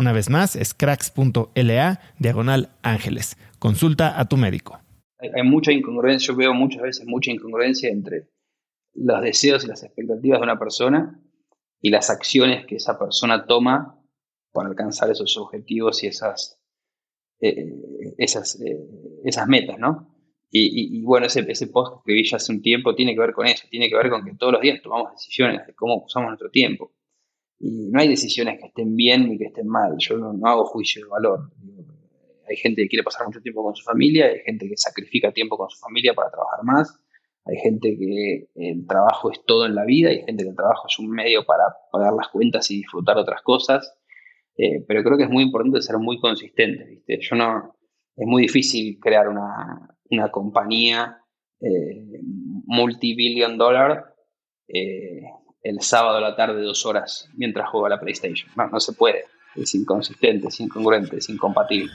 Una vez más, es cracks.la diagonal ángeles. Consulta a tu médico. Hay, mucha incongruencia, yo veo muchas veces mucha incongruencia entre los deseos y las expectativas de una persona y las acciones que esa persona toma para alcanzar esos objetivos y esas, eh, esas, eh, esas metas, ¿no? Y, bueno, ese, ese post que vi ya hace un tiempo tiene que ver con eso, tiene que ver con que todos los días tomamos decisiones de cómo usamos nuestro tiempo. Y no hay decisiones que estén bien ni que estén mal. Yo no, hago juicio de valor. Hay gente que quiere pasar mucho tiempo con su familia, hay gente que sacrifica tiempo con su familia para trabajar más, hay gente que el trabajo es todo en la vida, hay gente que el trabajo es un medio para pagar las cuentas y disfrutar otras cosas. Eh, pero creo que es muy importante ser muy consistente. ¿viste? Yo no, es muy difícil crear una, una compañía eh, multibillion dollar eh, el sábado a la tarde dos horas mientras juega la PlayStation. No, no se puede. Es inconsistente, es incongruente, es incompatible.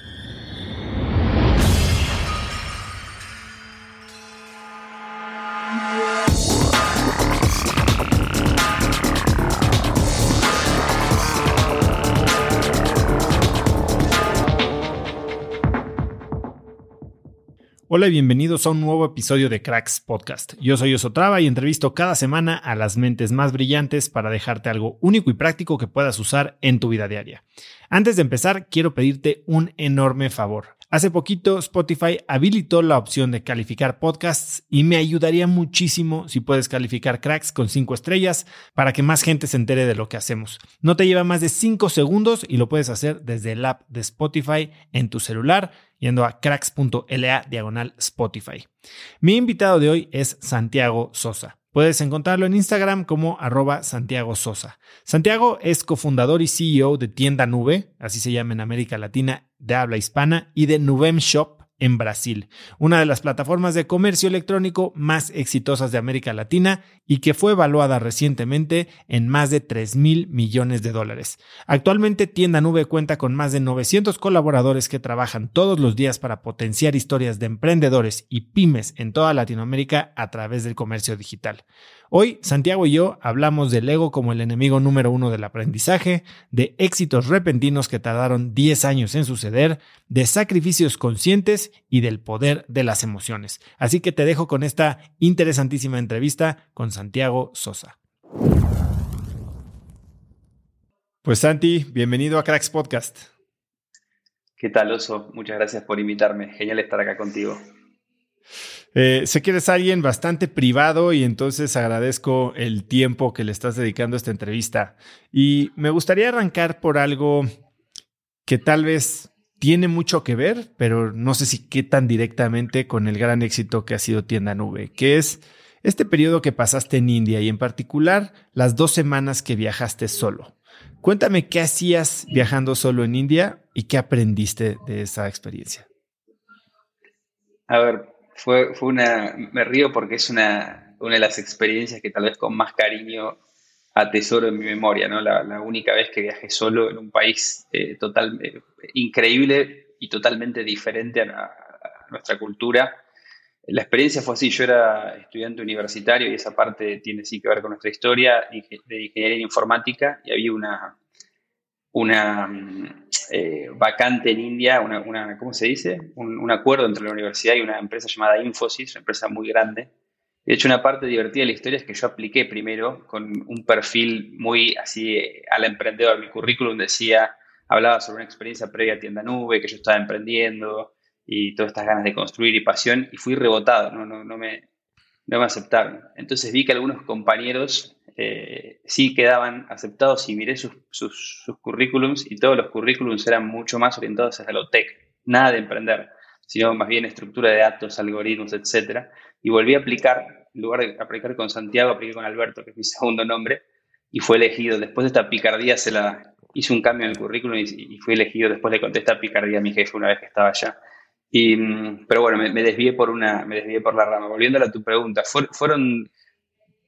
Hola y bienvenidos a un nuevo episodio de Cracks Podcast. Yo soy Osotrava y entrevisto cada semana a las mentes más brillantes para dejarte algo único y práctico que puedas usar en tu vida diaria. Antes de empezar, quiero pedirte un enorme favor. Hace poquito Spotify habilitó la opción de calificar podcasts y me ayudaría muchísimo si puedes calificar cracks con 5 estrellas para que más gente se entere de lo que hacemos. No te lleva más de 5 segundos y lo puedes hacer desde el app de Spotify en tu celular yendo a cracks.la diagonal Spotify. Mi invitado de hoy es Santiago Sosa. Puedes encontrarlo en Instagram como arroba Santiago Sosa. Santiago es cofundador y CEO de Tienda Nube, así se llama en América Latina de habla hispana, y de Nubem Shop, en Brasil, una de las plataformas de comercio electrónico más exitosas de América Latina y que fue evaluada recientemente en más de 3 mil millones de dólares. Actualmente Tienda Nube cuenta con más de 900 colaboradores que trabajan todos los días para potenciar historias de emprendedores y pymes en toda Latinoamérica a través del comercio digital. Hoy, Santiago y yo hablamos del ego como el enemigo número uno del aprendizaje, de éxitos repentinos que tardaron 10 años en suceder, de sacrificios conscientes y del poder de las emociones. Así que te dejo con esta interesantísima entrevista con Santiago Sosa. Pues Santi, bienvenido a Cracks Podcast. ¿Qué tal, Oso? Muchas gracias por invitarme. Genial estar acá contigo. Eh, sé que eres alguien bastante privado y entonces agradezco el tiempo que le estás dedicando a esta entrevista. Y me gustaría arrancar por algo que tal vez tiene mucho que ver, pero no sé si qué tan directamente con el gran éxito que ha sido Tienda Nube, que es este periodo que pasaste en India y en particular las dos semanas que viajaste solo. Cuéntame qué hacías viajando solo en India y qué aprendiste de esa experiencia. A ver, fue, fue una, me río porque es una, una de las experiencias que tal vez con más cariño atesoro en mi memoria, ¿no? La, única vez que viajé solo en un país eh, total, eh, increíble y totalmente diferente a, nuestra cultura. La experiencia fue así, yo era estudiante universitario y esa parte tiene sí que ver con nuestra historia de ingeniería informática y había una, una eh, vacante en India, una, ¿cómo se dice? Un, acuerdo entre la universidad y una empresa llamada Infosys, una empresa muy grande. De hecho, una parte divertida de la historia es que yo apliqué primero con un perfil muy así eh, al emprendedor. Mi currículum decía, hablaba sobre una experiencia previa a tienda nube, que yo estaba emprendiendo y todas estas ganas de construir y pasión, y fui rebotado, no, no, no, me, no me aceptaron. Entonces vi que algunos compañeros eh, sí quedaban aceptados y miré sus, sus, currículums y todos los currículums eran mucho más orientados hacia lo tech, nada de emprender, sino más bien estructura de datos, algoritmos, etc. Y volví a aplicar, en lugar de aplicar con Santiago, apliqué con Alberto, que es mi segundo nombre, y fue elegido. Después de esta picardía se la hice un cambio en el currículum y, fui elegido. Después le contesté a picardía a mi jefe una vez que estaba allá. Y, pero bueno, me, desvié por una, me desvié por la rama. Volviendo a tu pregunta, fueron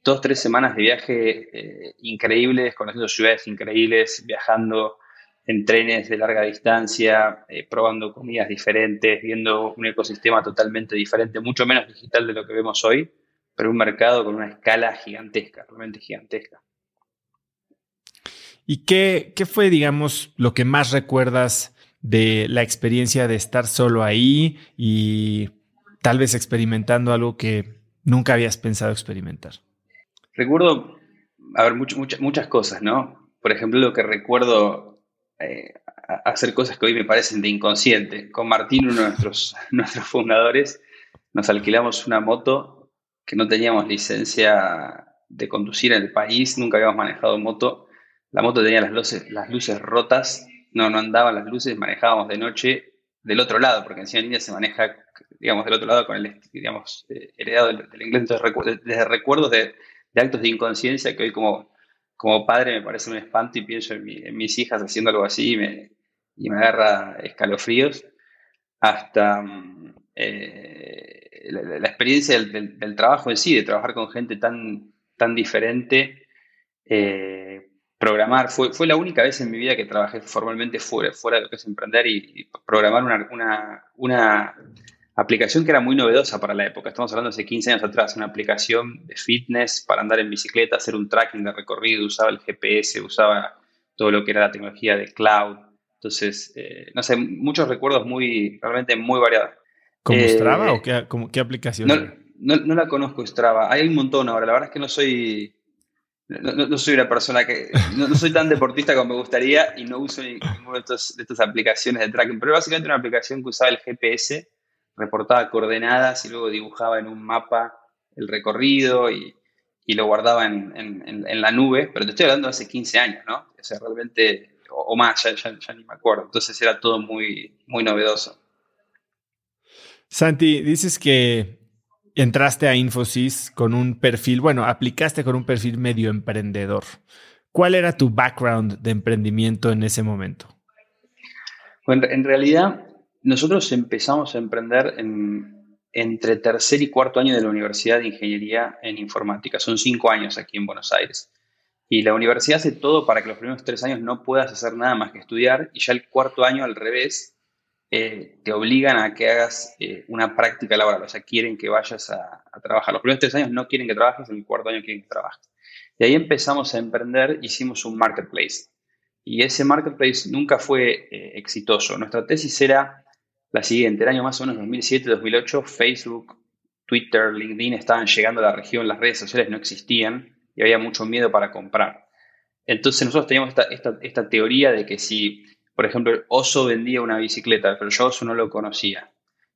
dos, tres semanas de viaje eh, increíbles, conociendo ciudades increíbles, viajando en trenes de larga distancia, eh, probando comidas diferentes, viendo un ecosistema totalmente diferente, mucho menos digital de lo que vemos hoy, pero un mercado con una escala gigantesca, realmente gigantesca. ¿Y qué, qué fue, digamos, lo que más recuerdas de la experiencia de estar solo ahí y tal vez experimentando algo que nunca habías pensado experimentar? Recuerdo, a ver, muchas cosas, ¿no? Por ejemplo, lo que recuerdo eh, hacer cosas que hoy me parecen de inconsciente. Con Martín, uno de nuestros, nuestros fundadores, nos alquilamos una moto que no teníamos licencia de conducir en el país, nunca habíamos manejado moto. La moto tenía las luces, las luces rotas, no, no andaban las luces, manejábamos de noche del otro lado, porque encima en India se maneja, digamos, del otro lado con el, digamos, eh, heredado del, inglés. Entonces, desde recuerdos de, actos de inconsciencia que hoy como, como padre me parece un espanto y pienso en, mis hijas haciendo algo así y me, y me agarra escalofríos, hasta mm, eh, la, experiencia del, trabajo en sí, de trabajar con gente tan, tan diferente. Eh, programar, fue, fue la única vez en mi vida que trabajé formalmente fuera, fuera de lo que es emprender y, programar una, una, una aplicación que era muy novedosa para la época. Estamos hablando de hace 15 años atrás, una aplicación de fitness para andar en bicicleta, hacer un tracking de recorrido, usaba el GPS, usaba todo lo que era la tecnología de cloud. Entonces, eh, no sé, muchos recuerdos muy, realmente muy variados. ¿Cómo eh, Strava o qué, qué aplicación? No, no, la conozco Strava. Hay un montón ahora. La verdad es que no soy, no, soy una persona que. No, soy tan deportista como me gustaría y no uso ninguna de, de estas aplicaciones de tracking. Pero básicamente una aplicación que usaba el GPS reportaba coordenadas y luego dibujaba en un mapa el recorrido y, lo guardaba en, la nube, pero te estoy hablando de hace 15 años, ¿no? O sea, realmente, o, más, ya, ni me acuerdo. Entonces era todo muy, muy novedoso. Santi, dices que entraste a Infosys con un perfil, bueno, aplicaste con un perfil medio emprendedor. ¿Cuál era tu background de emprendimiento en ese momento? Bueno, en realidad nosotros empezamos a emprender entre tercer y cuarto año de la Universidad de Ingeniería en Informática. Son cinco años aquí en Buenos Aires. Y la universidad hace todo para que los primeros tres años no puedas hacer nada más que estudiar y ya el cuarto año al revés eh, te obligan a que hagas eh, una práctica laboral, o sea, quieren que vayas a, trabajar. Los primeros tres años no quieren que trabajes, en el cuarto año quieren que trabajes. Y ahí empezamos a emprender, hicimos un marketplace. Y ese marketplace nunca fue eh, exitoso. Nuestra tesis era la siguiente. El año más o menos 2007-2008, Facebook, Twitter, LinkedIn estaban llegando a la región, las redes sociales no existían y había mucho miedo para comprar. Entonces nosotros teníamos esta, teoría de que si, por ejemplo, Oso vendía una bicicleta, pero yo Oso no lo conocía,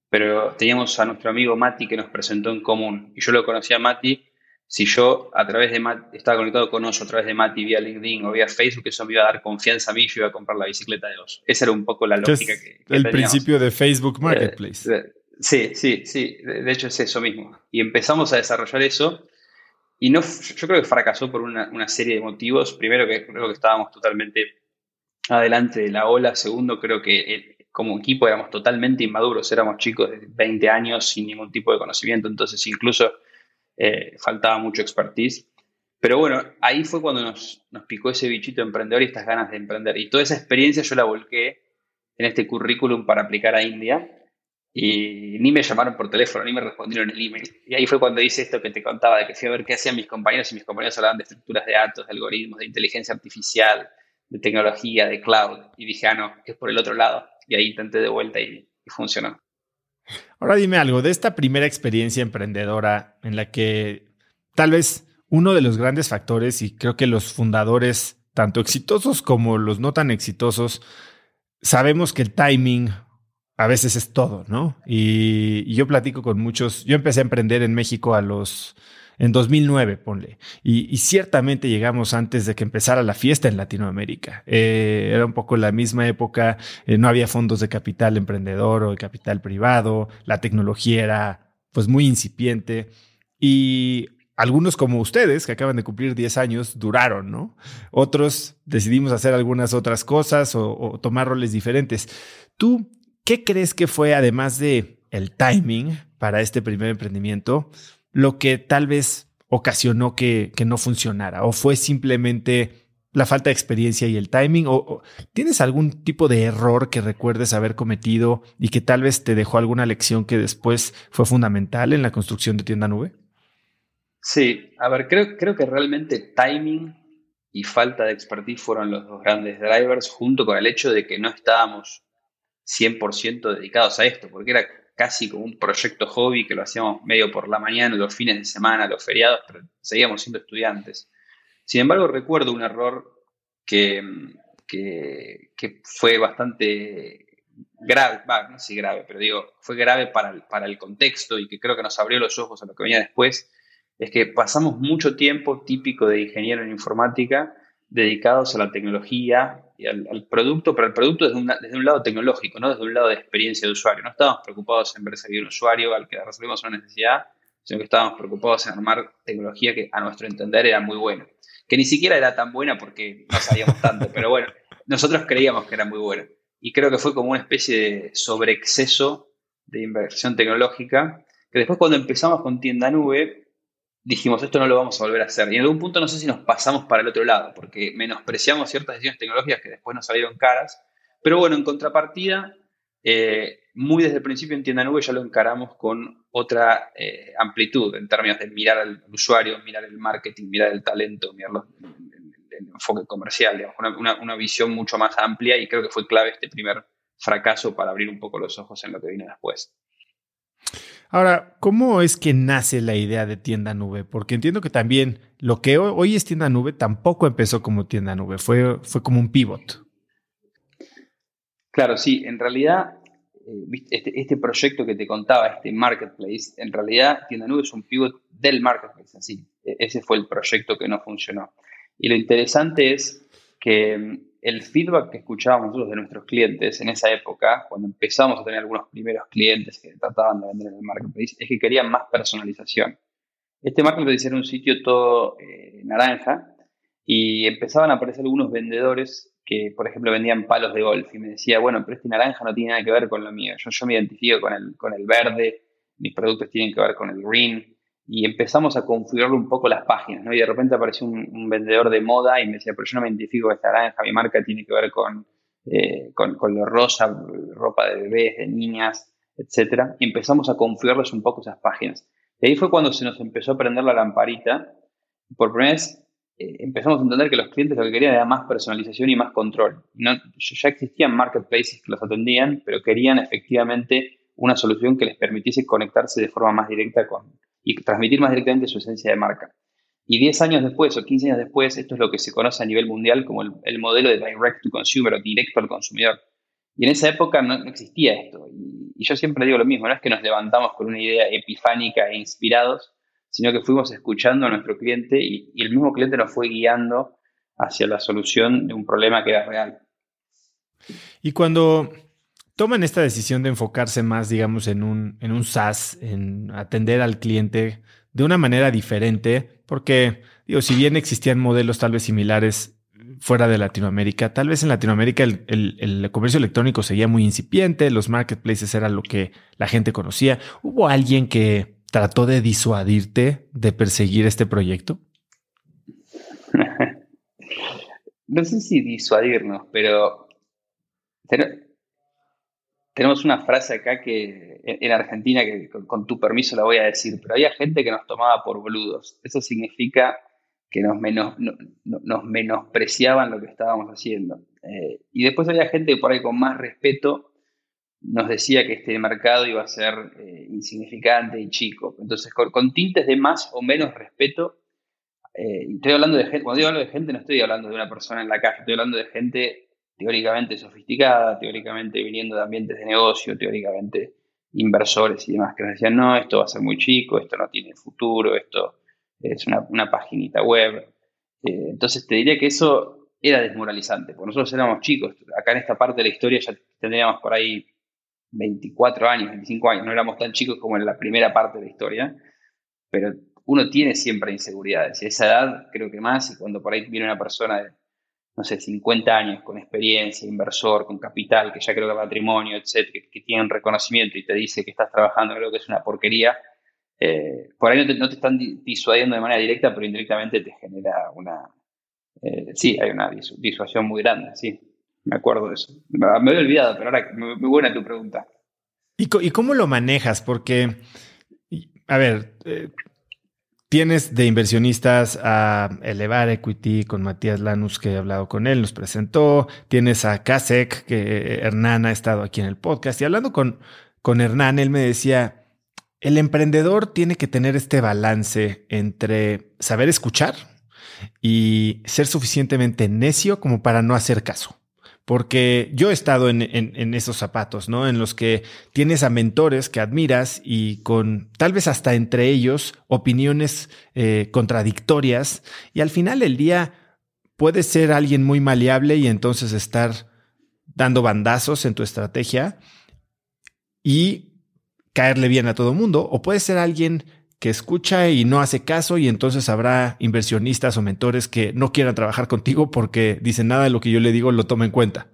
pero teníamos a nuestro amigo Mati que nos presentó en común. Y yo lo conocía a Mati. Si yo a través de Mati, estaba conectado con Oso a través de Mati vía LinkedIn o vía Facebook, eso me iba a dar confianza a mí y yo iba a comprar la bicicleta de Oso. Esa era un poco la lógica que, El principio de Facebook eh, Marketplace. sí, sí, sí. De, hecho es eso mismo. Y empezamos a desarrollar eso. Y no, yo creo que fracasó por una, una serie de motivos. Primero que creo que estábamos totalmente adelante de la ola. Segundo, creo que como equipo éramos totalmente inmaduros, éramos chicos de 20 años sin ningún tipo de conocimiento, entonces incluso eh, faltaba mucho expertise. Pero bueno, ahí fue cuando nos, nos picó ese bichito emprendedor y estas ganas de emprender. Y toda esa experiencia yo la volqué en este currículum para aplicar a India. Y ni me llamaron por teléfono, ni me respondieron el email. Y ahí fue cuando hice esto que te contaba, de que fui a ver qué hacían mis compañeros y mis compañeros hablaban de estructuras de datos, de algoritmos, de inteligencia artificial, de tecnología, de cloud. Y dije, ah, no, es por el otro lado. Y ahí intenté de vuelta y, funcionó. Ahora dime algo de esta primera experiencia emprendedora en la que tal vez uno de los grandes factores, y creo que los fundadores, tanto exitosos como los no tan exitosos, sabemos que el timing a veces es todo, ¿no? Y, y yo platico con muchos, yo empecé a emprender en México a los en 2009, ponle. Y, ciertamente llegamos antes de que empezara la fiesta en Latinoamérica. Eh, era un poco la misma época, eh, no había fondos de capital emprendedor o de capital privado, la tecnología era pues muy incipiente y algunos como ustedes, que acaban de cumplir 10 años, duraron, ¿no? Otros decidimos hacer algunas otras cosas o, o tomar roles diferentes. ¿Tú qué crees que fue, además de el timing para este primer emprendimiento, lo que tal vez ocasionó que, no funcionara? ¿O fue simplemente la falta de experiencia y el timing? ¿O, tienes algún tipo de error que recuerdes haber cometido y que tal vez te dejó alguna lección que después fue fundamental en la construcción de tienda nube? Sí, a ver, creo, creo que realmente timing y falta de expertise fueron los dos grandes drivers, junto con el hecho de que no estábamos 100% dedicados a esto, porque era casi como un proyecto hobby que lo hacíamos medio por la mañana, los fines de semana, los feriados, pero seguíamos siendo estudiantes. Sin embargo, recuerdo un error que, que, fue bastante grave, no sé grave, pero digo, fue grave para el, para el contexto y que creo que nos abrió los ojos a lo que venía después, es que pasamos mucho tiempo típico de ingeniero en informática dedicados a la tecnología y al, producto, pero el producto desde, desde, un lado tecnológico, no desde un lado de experiencia de usuario. No estábamos preocupados en ver si había un usuario al que resolvimos una necesidad, sino que estábamos preocupados en armar tecnología que a nuestro entender era muy buena. Que ni siquiera era tan buena porque no sabíamos tanto, pero bueno, nosotros creíamos que era muy buena. Y creo que fue como una especie de sobreexceso de inversión tecnológica, que después cuando empezamos con tienda nube, dijimos, esto no lo vamos a volver a hacer. Y en algún punto no sé si nos pasamos para el otro lado, porque menospreciamos ciertas decisiones tecnológicas que después nos salieron caras. Pero bueno, en contrapartida, eh, muy desde el principio en Tienda Nube ya lo encaramos con otra eh, amplitud en términos de mirar al usuario, mirar el marketing, mirar el talento, mirar el, enfoque comercial, una, una visión mucho más amplia y creo que fue clave este primer fracaso para abrir un poco los ojos en lo que vino después. Ahora, ¿cómo es que nace la idea de tienda nube? Porque entiendo que también lo que hoy es tienda nube tampoco empezó como tienda nube, fue, fue como un pivot. Claro, sí, en realidad eh, este, este, proyecto que te contaba, este marketplace, en realidad tienda nube es un pivot del marketplace, así. E, ese fue el proyecto que no funcionó. Y lo interesante es que el feedback que escuchábamos nosotros de nuestros clientes en esa época, cuando empezamos a tener algunos primeros clientes que trataban de vender en el marketplace, es que querían más personalización. Este marketplace era un sitio todo eh, naranja y empezaban a aparecer algunos vendedores que, por ejemplo, vendían palos de golf y me decía, bueno, pero este naranja no tiene nada que ver con lo mío. Yo, yo me identifico con el, con el verde, mis productos tienen que ver con el green y empezamos a configurar un poco las páginas, ¿no? Y de repente apareció un, vendedor de moda y me decía, pero yo no me identifico con esta naranja, mi marca tiene que ver con, eh, con, con, lo rosa, ropa de bebés, de niñas, etc. Y empezamos a configurarles un poco esas páginas. Y ahí fue cuando se nos empezó a prender la lamparita. Por primera vez eh, empezamos a entender que los clientes lo que querían era más personalización y más control. Ya existían marketplaces que los atendían, pero querían efectivamente una solución que les permitiese conectarse de forma más directa con, y transmitir más directamente su esencia de marca. Y 10 años después o 15 años después, esto es lo que se conoce a nivel mundial como el, modelo de direct to consumer o directo al consumidor. Y en esa época no, existía esto. Y, yo siempre digo lo mismo, no es que nos levantamos con una idea epifánica e inspirados, sino que fuimos escuchando a nuestro cliente y, el mismo cliente nos fue guiando hacia la solución de un problema que era real. Y cuando toman esta decisión de enfocarse más, digamos, en un, en un SaaS, en atender al cliente de una manera diferente, porque, digo, si bien existían modelos tal vez similares fuera de Latinoamérica. Tal vez en Latinoamérica el, comercio electrónico seguía muy incipiente, los marketplaces era lo que la gente conocía. ¿Hubo alguien que trató de disuadirte de perseguir este proyecto? no sé si disuadirnos, pero tenemos una frase acá que en Argentina que con tu permiso la voy a decir, pero había gente que nos tomaba por boludos. Eso significa que nos, menos, nos menospreciaban lo que estábamos haciendo. Eh, y después había gente que por ahí con más respeto nos decía que este mercado iba a ser eh, insignificante y chico. Entonces, con, tintes de más o menos respeto, eh, estoy hablando de gente, cuando digo hablo de gente, no estoy hablando de una persona en la calle, estoy hablando de gente teóricamente sofisticada, teóricamente viniendo de ambientes de negocio, teóricamente inversores y demás, que nos decían, no, esto va a ser muy chico, esto no tiene futuro, esto es una, una paginita web. Eh, entonces te diría que eso era desmoralizante, porque nosotros éramos chicos, acá en esta parte de la historia ya tendríamos por ahí 24 años, 25 años, no éramos tan chicos como en la primera parte de la historia, pero uno tiene siempre inseguridades, y esa edad creo que más, y cuando por ahí viene una persona de, no sé, 50 años con experiencia, inversor, con capital, que ya creo que patrimonio, etcétera, que, que tiene un reconocimiento y te dice que estás trabajando en algo que es una porquería, eh, por ahí no te, están disuadiendo de manera directa, pero indirectamente te genera una... Eh, sí, hay una disuasión muy grande, sí. Me acuerdo de eso. Me, había olvidado, pero ahora muy, buena tu pregunta. ¿Y, cómo lo manejas? Porque, a ver, eh, tienes de inversionistas a Elevar Equity con Matías Lanus, que he hablado con él, nos presentó. Tienes a Kasek, que Hernán ha estado aquí en el podcast. Y hablando con, con Hernán, él me decía el emprendedor tiene que tener este balance entre saber escuchar y ser suficientemente necio como para no hacer caso. Porque yo he estado en, esos zapatos, ¿no? En los que tienes a mentores que admiras y con tal vez hasta entre ellos opiniones eh, contradictorias y al final del día puedes ser alguien muy maleable y entonces estar dando bandazos en tu estrategia y caerle bien a todo mundo, o puede ser alguien que escucha y no hace caso y entonces habrá inversionistas o mentores que no quieran trabajar contigo porque dicen nada de lo que yo le digo lo toma en cuenta.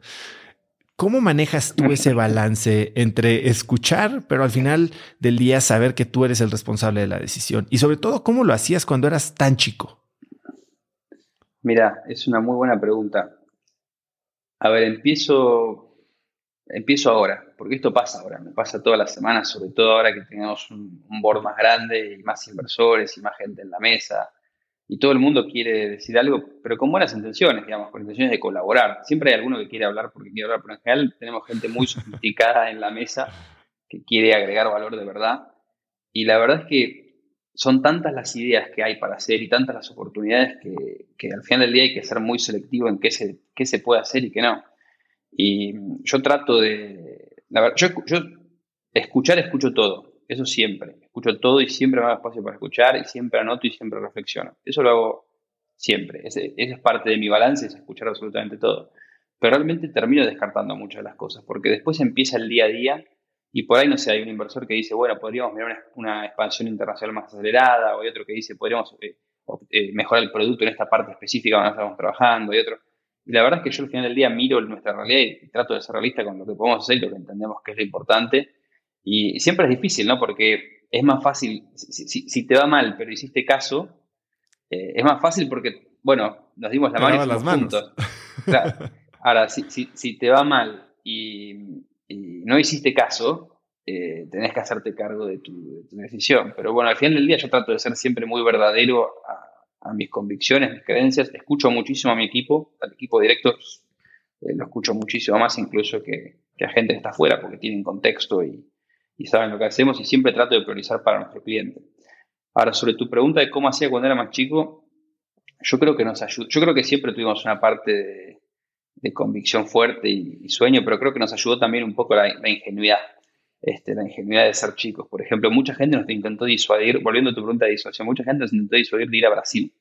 ¿Cómo manejas tú ese balance entre escuchar, pero al final del día saber que tú eres el responsable de la decisión? Y sobre todo, ¿cómo lo hacías cuando eras tan chico? Mira, es una muy buena pregunta. A ver, empiezo empiezo ahora, porque esto pasa ahora, me pasa todas las semanas, sobre todo ahora que tenemos un, board más grande y más inversores y más gente en la mesa, y todo el mundo quiere decir algo, pero con buenas intenciones, digamos, con intenciones de colaborar. Siempre hay alguno que quiere hablar porque quiere hablar, pero en general tenemos gente muy sofisticada en la mesa que quiere agregar valor de verdad. Y la verdad es que son tantas las ideas que hay para hacer y tantas las oportunidades que, al final del día hay que ser muy selectivo en qué se, qué se puede hacer y qué no. Y yo trato de, la verdad, yo, yo escuchar, escucho todo, eso siempre, escucho todo y siempre me hago espacio para escuchar y siempre anoto y siempre reflexiono. Eso lo hago siempre, ese, es parte de mi balance, es escuchar absolutamente todo. Pero realmente termino descartando muchas de las cosas, porque después empieza el día a día y por ahí, no sé, hay un inversor que dice, bueno, podríamos mirar una, expansión internacional más acelerada, o hay otro que dice, podríamos eh, eh, mejorar el producto en esta parte específica donde estamos trabajando, y otro. Y la verdad es que yo al final del día miro nuestra realidad y trato de ser realista con lo que podemos hacer y lo que entendemos que es lo importante. Y siempre es difícil, ¿no? Porque es más fácil, si, te va mal, pero hiciste caso, eh, es más fácil porque, bueno, nos dimos la mano y las manos. juntos. Ahora, si, te va mal y, no hiciste caso, eh, tenés que hacerte cargo de tu, de tu, decisión. Pero bueno, al final del día yo trato de ser siempre muy verdadero a, a mis convicciones, mis creencias. Escucho muchísimo a mi equipo, al equipo directo, eh, lo escucho muchísimo más incluso que, a gente que está afuera porque tienen contexto y, saben lo que hacemos y siempre trato de priorizar para nuestro cliente. Ahora, sobre tu pregunta de cómo hacía cuando era más chico, yo creo que nos ayuda. Yo creo que siempre tuvimos una parte convicción fuerte y, sueño, pero creo que nos ayudó también un poco la, ingenuidad, este, la ingenuidad de ser chicos. Por ejemplo, mucha gente nos intentó disuadir, volviendo a tu pregunta de disuasión, mucha gente nos intentó disuadir de ir a Brasil.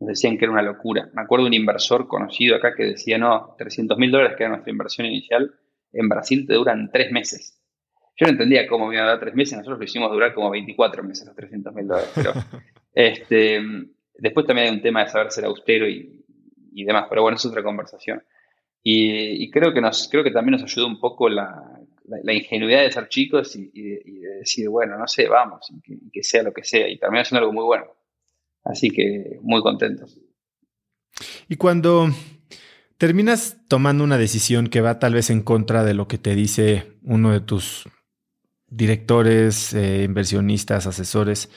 Nos decían que era una locura. Me acuerdo de un inversor conocido acá que decía, no, 300 mil dólares, que era nuestra inversión inicial, en Brasil te duran tres meses. Yo no entendía cómo me iba a dar tres meses, nosotros lo hicimos durar como 24 meses, los 300 mil dólares. Pero este, después también hay un tema de saber ser austero y, y demás, pero bueno, es otra conversación. Y, creo, que nos, creo que también nos ayuda un poco la, la, ingenuidad de ser chicos y, de decir, bueno, no sé, vamos, y que, sea lo que sea, y termina siendo algo muy bueno. Así que muy contentos. Y cuando terminas tomando una decisión que va tal vez en contra de lo que te dice uno de tus directores, eh, inversionistas, asesores,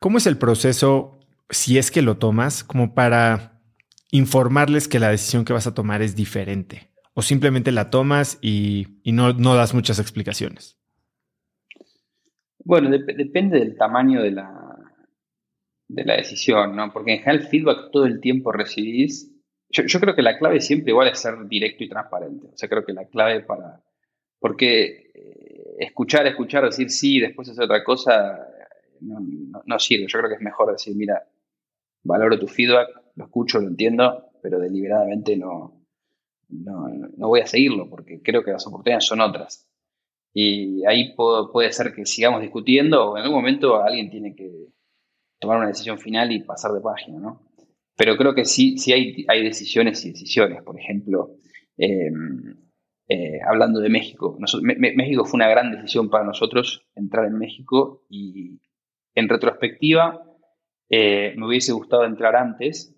¿cómo es el proceso, si es que lo tomas, como para informarles que la decisión que vas a tomar es diferente? ¿O simplemente la tomas y, no, das muchas explicaciones? Bueno, depende del tamaño de la, de la decisión, ¿no? Porque en general feedback todo el tiempo recibís. Yo, creo que la clave siempre igual es ser directo y transparente. O sea, creo que la clave para... Porque eh, escuchar, escuchar, decir sí y después hacer otra cosa no, no, sirve. Yo creo que es mejor decir, mira, valoro tu feedback, lo escucho, lo entiendo, pero deliberadamente no, no, voy a seguirlo porque creo que las oportunidades son otras. Y ahí puede ser que sigamos discutiendo o en algún momento alguien tiene que tomar una decisión final y pasar de página, ¿no? Pero creo que sí, sí hay, hay decisiones y decisiones. Por ejemplo, em, eh, hablando de México, México fue una gran decisión para nosotros entrar en México y en retrospectiva eh, me hubiese gustado entrar antes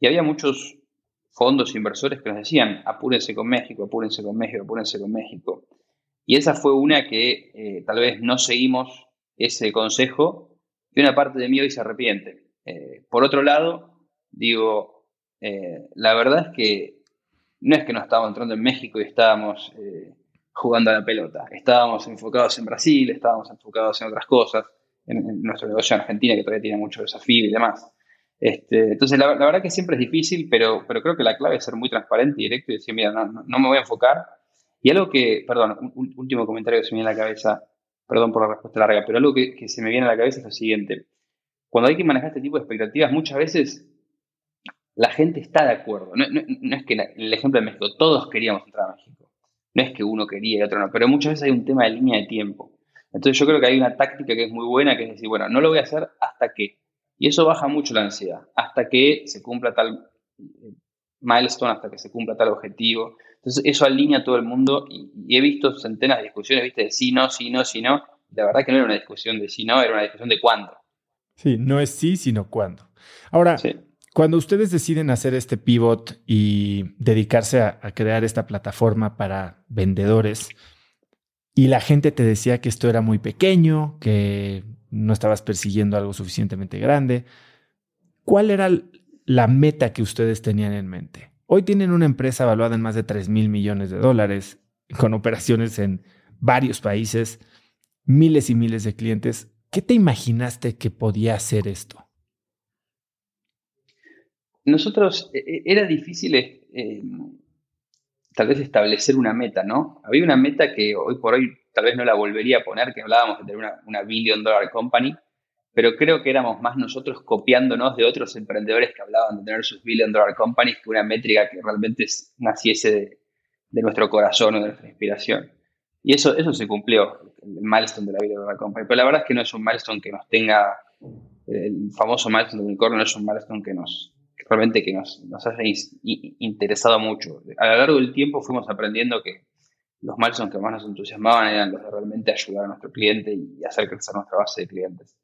y había muchos fondos inversores que nos decían, apúrense con México, apúrense con México, apúrense con México. Y esa fue una que eh, tal vez no seguimos ese consejo y una parte de mí hoy se arrepiente. Eh, por otro lado, digo, eh, la verdad es que no es que no estábamos entrando en México y estábamos jugando a la pelota, estábamos enfocados en Brasil, estábamos enfocados en otras cosas, en, nuestro negocio en Argentina que todavía tiene mucho desafío y demás. Este, entonces, la, verdad que siempre es difícil, pero, pero creo que la clave es ser muy transparente y directo y decir, mira, no, me voy a enfocar. Y algo que, perdón, un, último comentario que se me viene a la cabeza, perdón por la respuesta larga, pero algo que, se me viene a la cabeza es lo siguiente. Cuando hay que manejar este tipo de expectativas, muchas veces la gente está de acuerdo. No, es que el ejemplo de México, todos queríamos entrar a México. No es que uno quería y otro no, pero muchas veces hay un tema de línea de tiempo. Entonces yo creo que hay una táctica que es muy buena, que es decir, bueno, no lo voy a hacer hasta que y eso baja mucho la ansiedad, hasta que se cumpla tal eh, milestone, hasta que se cumpla tal objetivo. Entonces eso alinea a todo el mundo y, he visto centenas de discusiones, viste, de sí, no, sí, no, sí, no. La verdad que no era una discusión de sí, no, era una discusión de cuándo. Sí, no es sí, sino cuándo. Ahora, cuando ustedes deciden hacer este pivot y dedicarse a, a crear esta plataforma para vendedores, y la gente te decía que esto era muy pequeño, que no estabas persiguiendo algo suficientemente grande. ¿Cuál era la meta que ustedes tenían en mente? Hoy tienen una empresa valuada en más de 3 mil millones de dólares, con operaciones en varios países, miles y miles de clientes. ¿Qué te imaginaste que podía hacer esto? Nosotros, e, e, era difícil eh, tal vez establecer una meta, ¿no? Había una meta que hoy por hoy tal vez no la volvería a poner, que hablábamos de tener una billion dollar company, pero creo que éramos más nosotros copiándonos de otros emprendedores que hablaban de tener sus billion dollar companies que una métrica que realmente naciese de, nuestro corazón o de nuestra inspiración. Y eso, eso se cumplió, el milestone de la billion dollar company. Pero la verdad es que no es un milestone que nos tenga, el famoso milestone de unicornio no es un milestone que nos, realmente que nos, nos haya interesado mucho. A lo largo del tiempo fuimos aprendiendo que los milestones que más nos entusiasmaban eran los de realmente ayudar a nuestro cliente y hacer crecer nuestra base de clientes.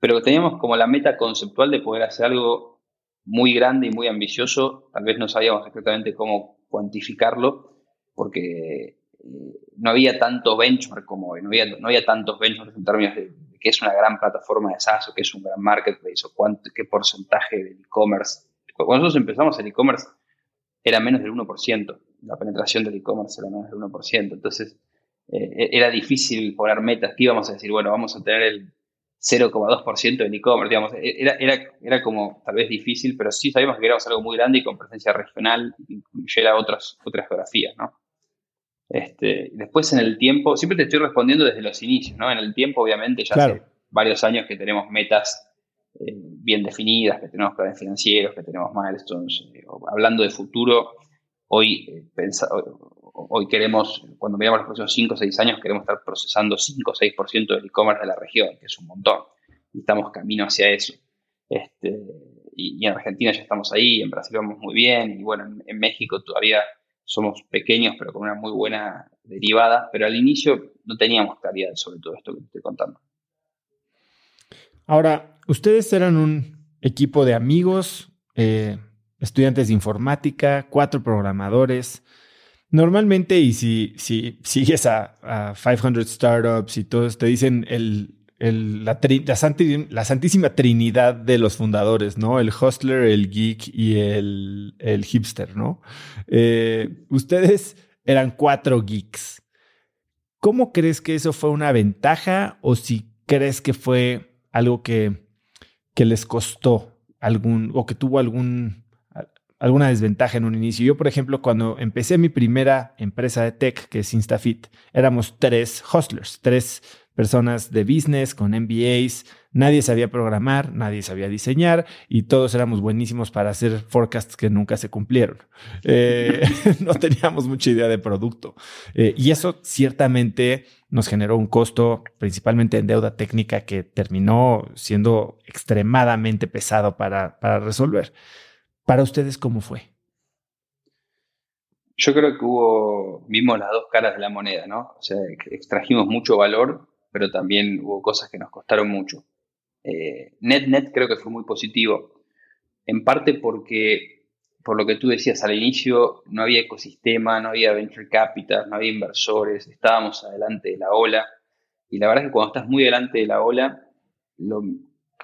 Pero teníamos como la meta conceptual de poder hacer algo muy grande y muy ambicioso. Tal vez no sabíamos exactamente cómo cuantificarlo porque eh, no había tanto benchmark como hoy, no había, no había tantos benchmarks en términos de, qué es una gran plataforma de SaaS o qué es un gran marketplace o cuánto, qué porcentaje del e-commerce. Cuando nosotros empezamos el e-commerce era menos del 1% la penetración del e-commerce era menos del 1%. Entonces, eh, era difícil poner metas que íbamos a decir, bueno, vamos a tener el 0,2% del e-commerce, digamos, e-, era, era, era como tal vez difícil, pero sí sabíamos que éramos algo muy grande y con presencia regional, incluyera otras, otras geografías, ¿no? Este, después en el tiempo, siempre te estoy respondiendo desde los inicios, ¿no? En el tiempo, obviamente, ya hace varios años que tenemos metas eh, bien definidas, que tenemos planes financieros, que tenemos milestones. Eh, hablando de futuro, hoy, eh, hoy queremos, cuando miramos los próximos 5 o 6 años, queremos estar procesando 5 o 6% del e-commerce de la región, que es un montón. Y estamos camino hacia eso. Este, y, en Argentina ya estamos ahí, en Brasil vamos muy bien, y bueno, en México todavía somos pequeños, pero con una muy buena derivada, pero al inicio no teníamos claridad sobre todo esto que te estoy contando. Ahora, ustedes eran un equipo de amigos, eh, estudiantes de informática, cuatro programadores. Normalmente, y si, si sigues a, a 500 Startups y todos te dicen el, la, la, santísima trinidad de los fundadores, ¿no? El hustler, el geek y el, hipster, ¿no? Eh, ustedes eran cuatro geeks. ¿Cómo crees que eso fue una ventaja o si crees que fue algo que, que les costó algún o que tuvo algún, alguna desventaja en un inicio? Yo, por ejemplo, cuando empecé mi primera empresa de tech, que es InstaFit, éramos tres hustlers, tres personas de business con MBAs, nadie sabía programar, nadie sabía diseñar y todos éramos buenísimos para hacer forecasts que nunca se cumplieron. Eh, no teníamos mucha idea de producto. Eh, y eso ciertamente nos generó un costo, principalmente en deuda técnica, que terminó siendo extremadamente pesado para, para resolver. Para ustedes, ¿cómo fue? Yo creo que hubo, vimos las dos caras de la moneda, ¿no? O sea, extrajimos mucho valor pero también hubo cosas que nos costaron mucho. Eh, net net creo que fue muy positivo, en parte porque, por lo que tú decías al inicio, no había ecosistema, no había venture capital, no había inversores, estábamos adelante de la ola, y la verdad es que cuando estás muy adelante de la ola, lo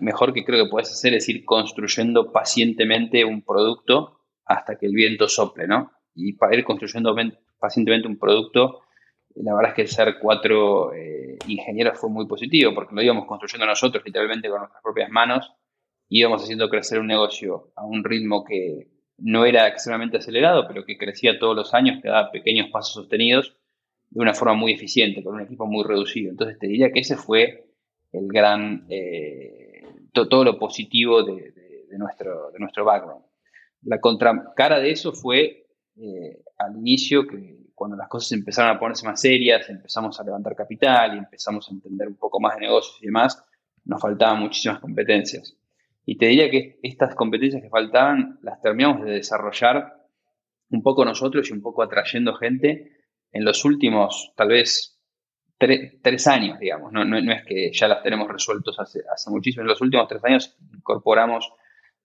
mejor que creo que puedes hacer es ir construyendo pacientemente un producto hasta que el viento sople, ¿no? Y para ir construyendo pacientemente un producto la verdad es que ser cuatro eh, ingenieros fue muy positivo porque lo íbamos construyendo nosotros literalmente con nuestras propias manos, íbamos haciendo crecer un negocio a un ritmo que no era extremadamente acelerado, pero que crecía todos los años, que daba pequeños pasos sostenidos de una forma muy eficiente, con un equipo muy reducido. Entonces te diría que ese fue el gran, eh, todo lo positivo de, nuestro, de nuestro background. La contracara de eso fue eh, al inicio que cuando las cosas empezaron a ponerse más serias, empezamos a levantar capital y empezamos a entender un poco más de negocios y demás, nos faltaban muchísimas competencias. Y te diría que estas competencias que faltaban las terminamos de desarrollar un poco nosotros y un poco atrayendo gente en los últimos, tal vez, tres años, digamos. No, es que ya las tenemos resueltos hace, hace muchísimo. En los últimos tres años incorporamos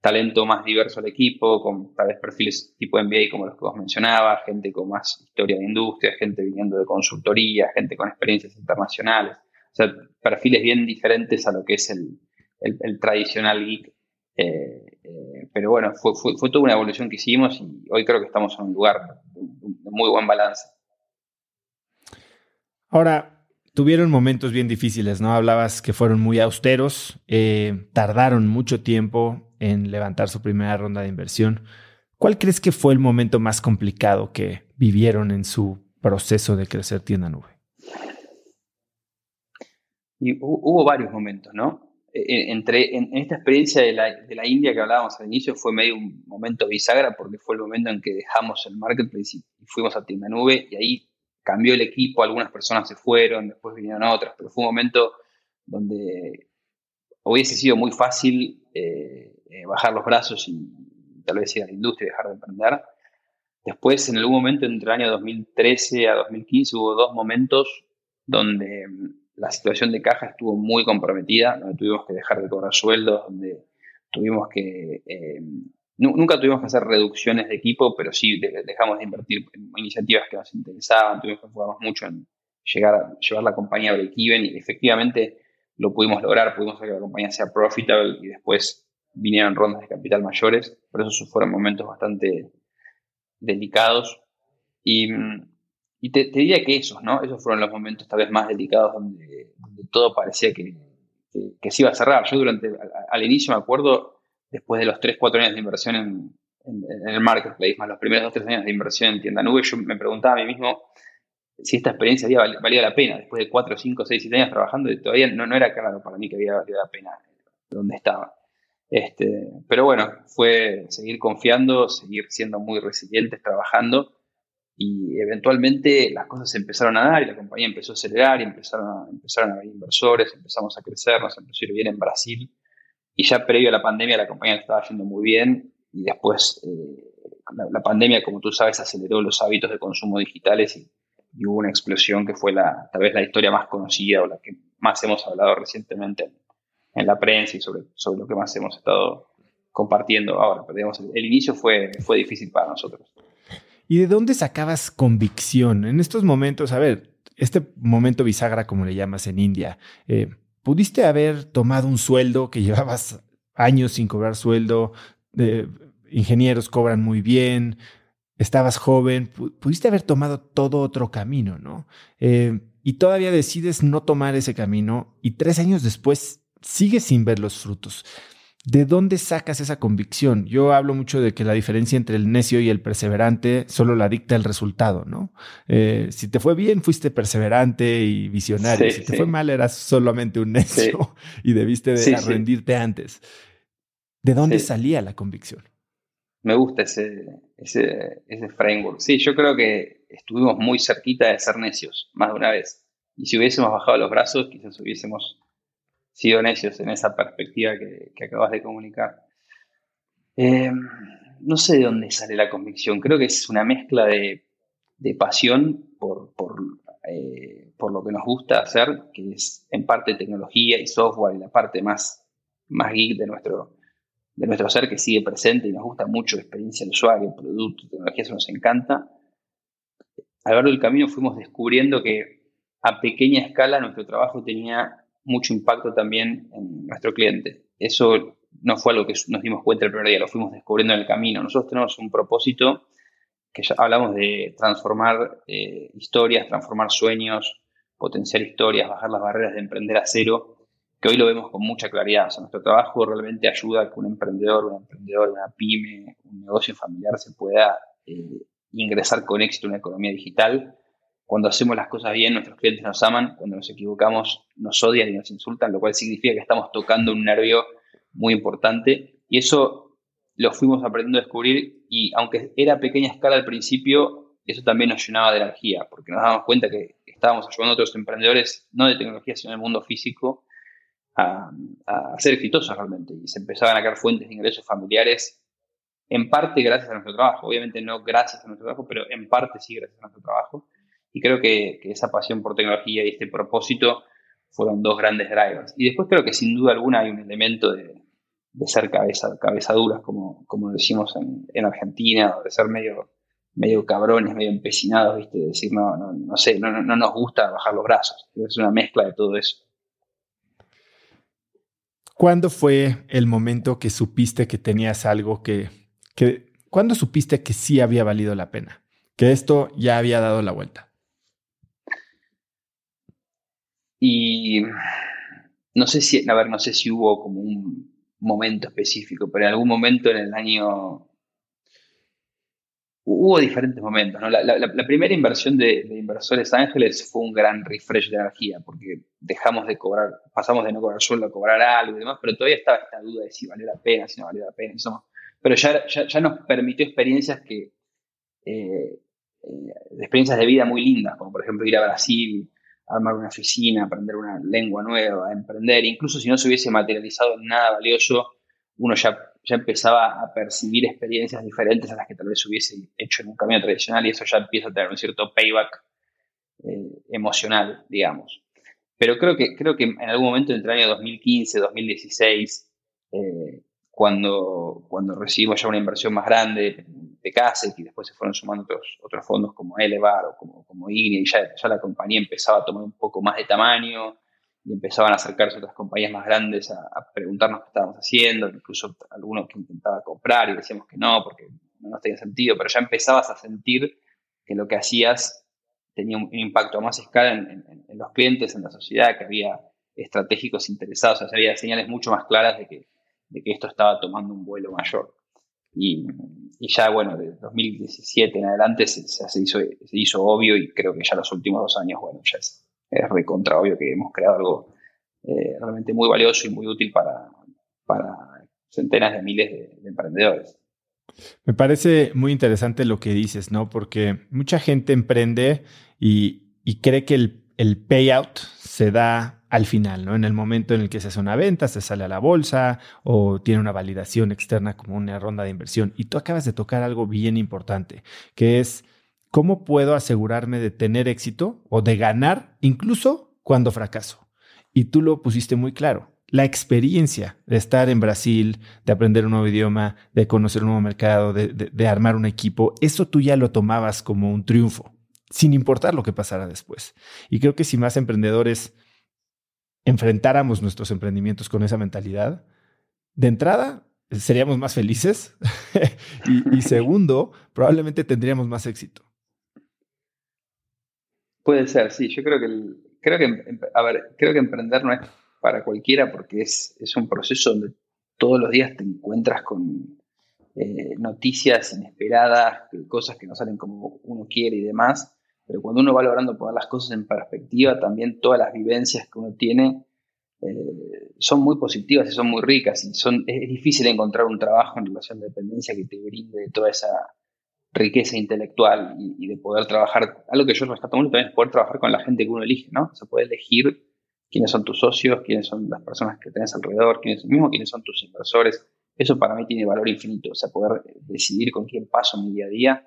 talento más diverso al equipo, con tal vez perfiles tipo MBA como los que vos mencionabas, gente con más historia de industria, gente viniendo de consultoría, gente con experiencias internacionales. O sea, perfiles bien diferentes a lo que es el, el, tradicional geek. Eh, eh, pero bueno, fue, fue, toda una evolución que hicimos y hoy creo que estamos en un lugar de, muy buen balance. Ahora, tuvieron momentos bien difíciles, ¿no? Hablabas que fueron muy austeros, eh, tardaron mucho tiempo en levantar su primera ronda de inversión. ¿Cuál crees que fue el momento más complicado que vivieron en su proceso de crecer tienda nube? Y hubo varios momentos, ¿no? E, e, entre, en, esta experiencia de la, India que hablábamos al inicio fue medio un momento bisagra porque fue el momento en que dejamos el marketplace y, fuimos a tienda nube y ahí cambió el equipo, algunas personas se fueron, después vinieron otras, pero fue un momento donde hubiese sido muy fácil eh, eh, bajar los brazos y tal vez ir a la industria y dejar de emprender. Después, en algún momento entre el año 2013 a 2015, hubo dos momentos donde mm, la situación de caja estuvo muy comprometida, donde tuvimos que dejar de cobrar sueldos, donde tuvimos que... Eh, nunca tuvimos que hacer reducciones de equipo, pero sí dejamos de invertir en iniciativas que nos interesaban, tuvimos que enfocarnos mucho en llegar a llevar la compañía a break-even y efectivamente lo pudimos lograr, pudimos hacer que la compañía sea profitable y después vinieron rondas de capital mayores, por eso fueron momentos bastante delicados. Y, te, diría que esos, ¿no? Esos fueron los momentos tal vez más delicados donde, todo parecía que, que, se iba a cerrar. Yo durante, al, inicio me acuerdo, después de los 3, 4 años de inversión en, el marketplace, más los primeros 2, 3 años de inversión en tienda nube, yo me preguntaba a mí mismo si esta experiencia había valido la pena. Después de 4, 5, 6, 7 años trabajando, y todavía no, no era claro para mí que había valido la pena donde estaba. Este, pero bueno, fue seguir confiando, seguir siendo muy resilientes, trabajando y eventualmente las cosas se empezaron a dar y la compañía empezó a acelerar y empezaron a, empezaron a haber inversores, empezamos a crecer, nos empezó a ir bien en Brasil y ya previo a la pandemia la compañía estaba yendo muy bien y después eh, la, pandemia, como tú sabes, aceleró los hábitos de consumo digitales y, hubo una explosión que fue la, tal vez la historia más conocida o la que más hemos hablado recientemente en, la prensa y sobre, sobre lo que más hemos estado compartiendo ahora. Pero digamos, el, inicio fue, fue difícil para nosotros. ¿Y de dónde sacabas convicción? En estos momentos, a ver, este momento bisagra, como le llamas en India, eh, ¿pudiste haber tomado un sueldo que llevabas años sin cobrar sueldo? ingenieros cobran muy bien, estabas joven, pudiste haber tomado todo otro camino, ¿no? Eh, y todavía decides no tomar ese camino y tres años después sigues sin ver los frutos. ¿De dónde sacas esa convicción? Yo hablo mucho de que la diferencia entre el necio y el perseverante solo la dicta el resultado, ¿no? Eh, si te fue bien, fuiste perseverante y visionario. si te fue mal, eras solamente un necio y debiste de rendirte antes. ¿De dónde salía la convicción? Me gusta ese, ese, ese framework. Sí, yo creo que estuvimos muy cerquita de ser necios, más de una vez. Y si hubiésemos bajado los brazos, quizás hubiésemos sido necios en esa perspectiva que, acabas de comunicar. Eh, no sé de dónde sale la convicción, creo que es una mezcla de, pasión por, eh, por, lo que nos gusta hacer, que es en parte tecnología y software y la parte más, más geek de nuestro, de nuestro ser que sigue presente y nos gusta mucho experiencia del usuario, producto, tecnología, eso nos encanta. A lo largo del camino fuimos descubriendo que a pequeña escala nuestro trabajo tenía mucho impacto también en nuestro cliente. Eso no fue algo que nos dimos cuenta el primer día, lo fuimos descubriendo en el camino. Nosotros tenemos un propósito que ya hablamos de transformar eh, historias, transformar sueños, potenciar historias, bajar las barreras de emprender a cero, que hoy lo vemos con mucha claridad. O sea, nuestro trabajo realmente ayuda a que un emprendedor, un emprendedor, una pyme, un negocio familiar se pueda eh, ingresar con éxito en una economía digital cuando hacemos las cosas bien, nuestros clientes nos aman, cuando nos equivocamos, nos odian y nos insultan, lo cual significa que estamos tocando un nervio muy importante. Y eso lo fuimos aprendiendo a descubrir y aunque era a pequeña escala al principio, eso también nos llenaba de energía, porque nos dábamos cuenta que estábamos ayudando a otros emprendedores, no de tecnología, sino del mundo físico, a, a, ser exitosos realmente. Y se empezaban a crear fuentes de ingresos familiares, en parte gracias a nuestro trabajo. Obviamente no gracias a nuestro trabajo, pero en parte sí gracias a nuestro trabajo. Y creo que, esa pasión por tecnología y este propósito fueron dos grandes drivers. Y después creo que sin duda alguna hay un elemento de, ser cabeza, cabeza duras, como, como decimos en, Argentina, de ser medio, medio cabrones, medio empecinados, ¿viste? De decir, no, no, no sé, no, no, nos gusta bajar los brazos. Es una mezcla de todo eso. ¿Cuándo fue el momento que supiste que tenías algo que, que... ¿Cuándo supiste que sí había valido la pena? Que esto ya había dado la vuelta. Y no sé si, a ver, no sé si hubo como un momento específico, pero en algún momento en el año hubo diferentes momentos. La, primera inversión de, Inversores Ángeles fue un gran refresh de energía, porque dejamos de cobrar, pasamos de no cobrar sueldo a cobrar algo y demás, pero todavía estaba esta duda de si valió la pena, si no valió la pena. pero ya, ya, nos permitió experiencias que, eh, eh, experiencias de vida muy lindas, como por ejemplo ir a Brasil, armar una oficina, aprender una lengua nueva, emprender, incluso si no se hubiese materializado en nada valioso, uno ya, ya empezaba a percibir experiencias diferentes a las que tal vez hubiese hecho en un camino tradicional y eso ya empieza a tener un cierto payback eh, emocional, digamos. Pero creo que, creo que en algún momento entre el año 2015, 2016, eh, cuando, cuando recibimos ya una inversión más grande, de y después se fueron sumando otros, otros fondos como Elevar o como, como Ignia y ya, ya la compañía empezaba a tomar un poco más de tamaño y empezaban a acercarse otras compañías más grandes a, preguntarnos qué estábamos haciendo, incluso algunos que intentaba comprar y decíamos que no porque no nos tenía sentido, pero ya empezabas a sentir que lo que hacías tenía un, impacto a más escala en, los clientes, en la sociedad, que había estratégicos interesados, o sea, había señales mucho más claras de que, de que esto estaba tomando un vuelo mayor. Y, ya, bueno, de 2017 en adelante se, se, hizo, se hizo obvio y creo que ya los últimos dos años, bueno, ya es, es recontra obvio que hemos creado algo eh, realmente muy valioso y muy útil para, para centenas de miles de, emprendedores. Me parece muy interesante lo que dices, ¿no? Porque mucha gente emprende y, y cree que el, el, payout se da al final, ¿no? En el momento en el que se hace una venta, se sale a la bolsa o tiene una validación externa como una ronda de inversión. Y tú acabas de tocar algo bien importante, que es cómo puedo asegurarme de tener éxito o de ganar incluso cuando fracaso. Y tú lo pusiste muy claro. La experiencia de estar en Brasil, de aprender un nuevo idioma, de conocer un nuevo mercado, de, de armar un equipo, eso tú ya lo tomabas como un triunfo, sin importar lo que pasara después. Y creo que si más emprendedores enfrentáramos nuestros emprendimientos con esa mentalidad, de entrada seríamos más felices y, segundo, probablemente tendríamos más éxito. Puede ser, sí. Yo creo que, creo que, a ver, creo que emprender no es para cualquiera porque es, es un proceso donde todos los días te encuentras con eh, noticias inesperadas, cosas que no salen como uno quiere y demás. Pero cuando uno va logrando poner las cosas en perspectiva, también todas las vivencias que uno tiene eh, son muy positivas y son muy ricas. Y son, es, difícil encontrar un trabajo en relación de dependencia que te brinde toda esa riqueza intelectual y, de poder trabajar. Algo que yo rescato mucho también es poder trabajar con la gente que uno elige, ¿no? Se puede elegir quiénes son tus socios, quiénes son las personas que tenés alrededor, quiénes, mismo quiénes son tus inversores. Eso para mí tiene valor infinito. O sea, poder decidir con quién paso mi día a día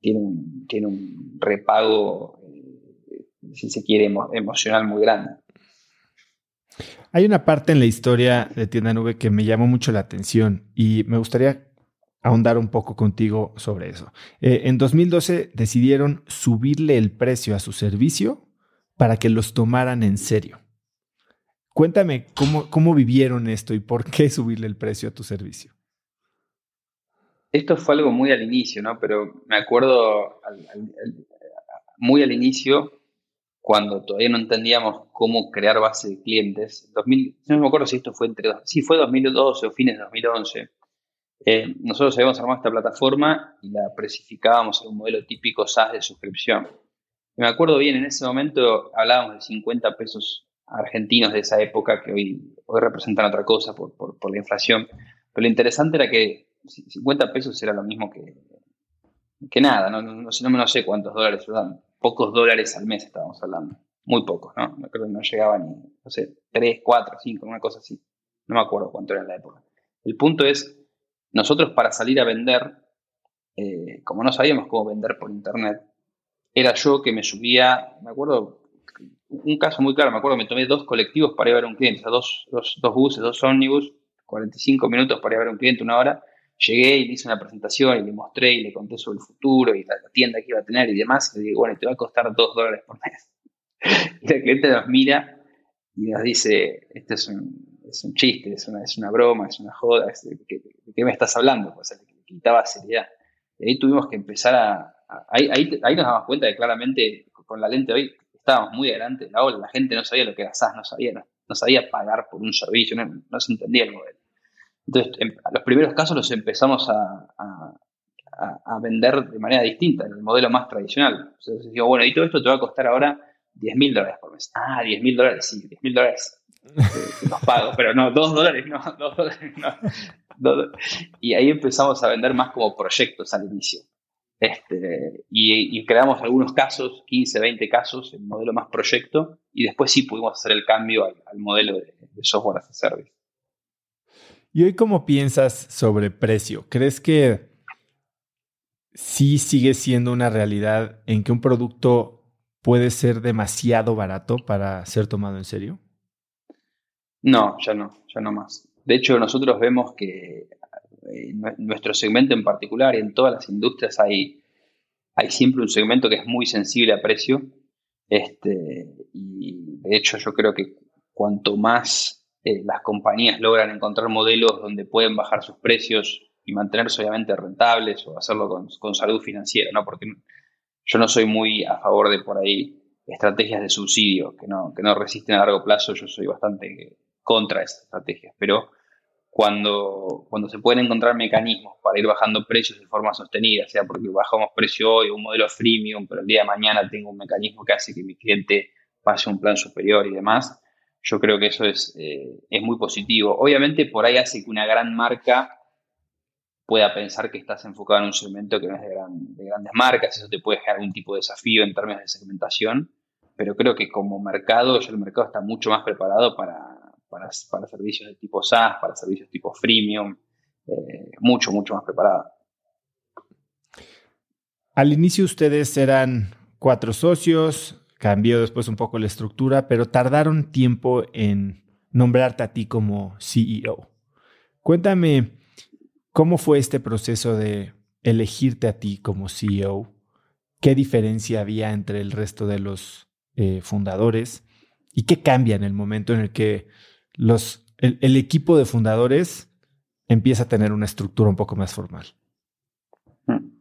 tiene un, tiene un repago, eh, si se quiere, emocional muy grande. Hay una parte en la historia de Tienda Nube que me llamó mucho la atención y me gustaría ahondar un poco contigo sobre eso. Eh, en 2012 decidieron subirle el precio a su servicio para que los tomaran en serio. Cuéntame cómo, cómo vivieron esto y por qué subirle el precio a tu servicio esto fue algo muy al inicio, ¿no? Pero me acuerdo muy al inicio, cuando todavía no entendíamos cómo crear base de clientes. 2000, no me acuerdo si esto fue entre... Sí, fue 2012 o fines de 2011. Eh, nosotros habíamos armado esta plataforma y la precificábamos en un modelo típico SaaS de suscripción. Me acuerdo bien, en ese momento hablábamos de 50 pesos argentinos de esa época que hoy, hoy representan otra cosa por, por, por la inflación. Pero lo interesante era que 50 pesos era lo mismo que, que nada, no, no, no, sé cuántos dólares dan, pocos dólares al mes estábamos hablando, muy pocos, ¿no? No creo que no llegaba ni, no sé, 3, 4, 5, una cosa así, no me acuerdo cuánto era en la época. El punto es, nosotros para salir a vender, eh, como no sabíamos cómo vender por internet, era yo que me subía, me acuerdo, un caso muy claro, me acuerdo, me tomé dos colectivos para ir a ver un cliente, o sea, dos, dos, dos buses, dos ómnibus, 45 minutos para ir a ver a un cliente, una hora, llegué y le hice una presentación y le mostré y le conté sobre el futuro y la, tienda que iba a tener y demás. Y le digo, bueno, te va a costar dos dólares por mes. y el cliente nos mira y nos dice, este es un, es un chiste, es una, es una broma, es una joda, ¿de, qué, me estás hablando? Pues le quitaba seriedad. Y ahí tuvimos que empezar a... ahí, ahí, ahí, nos damos cuenta de claramente, con la lente hoy, estábamos muy adelante de la ola, la gente no sabía lo que era SaaS, no sabía, no, sabía pagar por un servicio, no, no se entendía el modelo. Entonces, en los primeros casos los empezamos a, vender de manera distinta, en el modelo más tradicional. Entonces, digo, bueno, y todo esto te va a costar ahora 10 mil dólares por mes. Ah, 10 mil dólares, sí, 10 mil dólares eh, los pago, pero no, 2 dólares no, 2 dólares no. y ahí empezamos a vender más como proyectos al inicio. Este, y, creamos algunos casos, 15, 20 casos, el modelo más proyecto, y después sí pudimos hacer el cambio al, modelo de, de software as a service. ¿Y hoy cómo piensas sobre precio? ¿Crees que sí sigue siendo una realidad en que un producto puede ser demasiado barato para ser tomado en serio? No, ya no, ya no más. De hecho, nosotros vemos que en eh, nuestro segmento en particular y en todas las industrias hay, hay siempre un segmento que es muy sensible a precio. Este, y de hecho yo creo que cuanto más eh, las compañías logran encontrar modelos donde pueden bajar sus precios y mantenerse obviamente rentables o hacerlo con, salud financiera, ¿no? Porque yo no soy muy a favor de por ahí estrategias de subsidio que no, que no resisten a largo plazo. Yo soy bastante contra esas estrategias, pero cuando, cuando se pueden encontrar mecanismos para ir bajando precios de forma sostenida, sea porque bajamos precio hoy, un modelo freemium, pero el día de mañana tengo un mecanismo que hace que mi cliente pase un plan superior y demás, yo creo que eso es, eh, es muy positivo. Obviamente por ahí hace que una gran marca pueda pensar que estás enfocado en un segmento que no es de, de grandes marcas, eso te puede generar algún tipo de desafío en términos de segmentación, pero creo que como mercado, ya el mercado está mucho más preparado para, para, servicios de tipo SaaS, para servicios tipo freemium, eh, mucho, mucho más preparado. Al inicio ustedes eran cuatro socios, cambió después un poco la estructura, pero tardaron tiempo en nombrarte a ti como CEO. Cuéntame, ¿cómo fue este proceso de elegirte a ti como CEO? ¿Qué diferencia había entre el resto de los eh, fundadores? ¿Y qué cambia en el momento en el que los, el, equipo de fundadores empieza a tener una estructura un poco más formal? Hmm.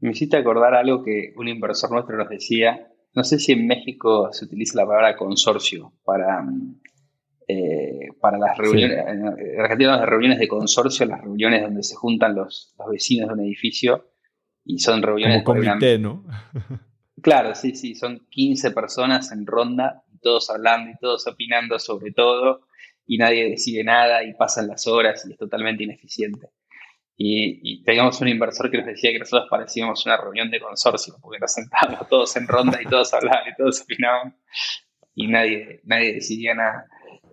Me hiciste acordar algo que un inversor nuestro nos decía no sé si en México se utiliza la palabra consorcio para, eh, para las reuniones. En Argentina, las reuniones de consorcio, las reuniones donde se juntan los, vecinos de un edificio y son reuniones. Como comité, ¿no? claro, sí, sí, son 15 personas en ronda, todos hablando y todos opinando sobre todo, y nadie decide nada y pasan las horas y es totalmente ineficiente. Y, teníamos un inversor que nos decía que nosotros parecíamos una reunión de consorcio, porque nos sentábamos todos en ronda y todos hablaban y todos opinaban y nadie, nadie decidía nada.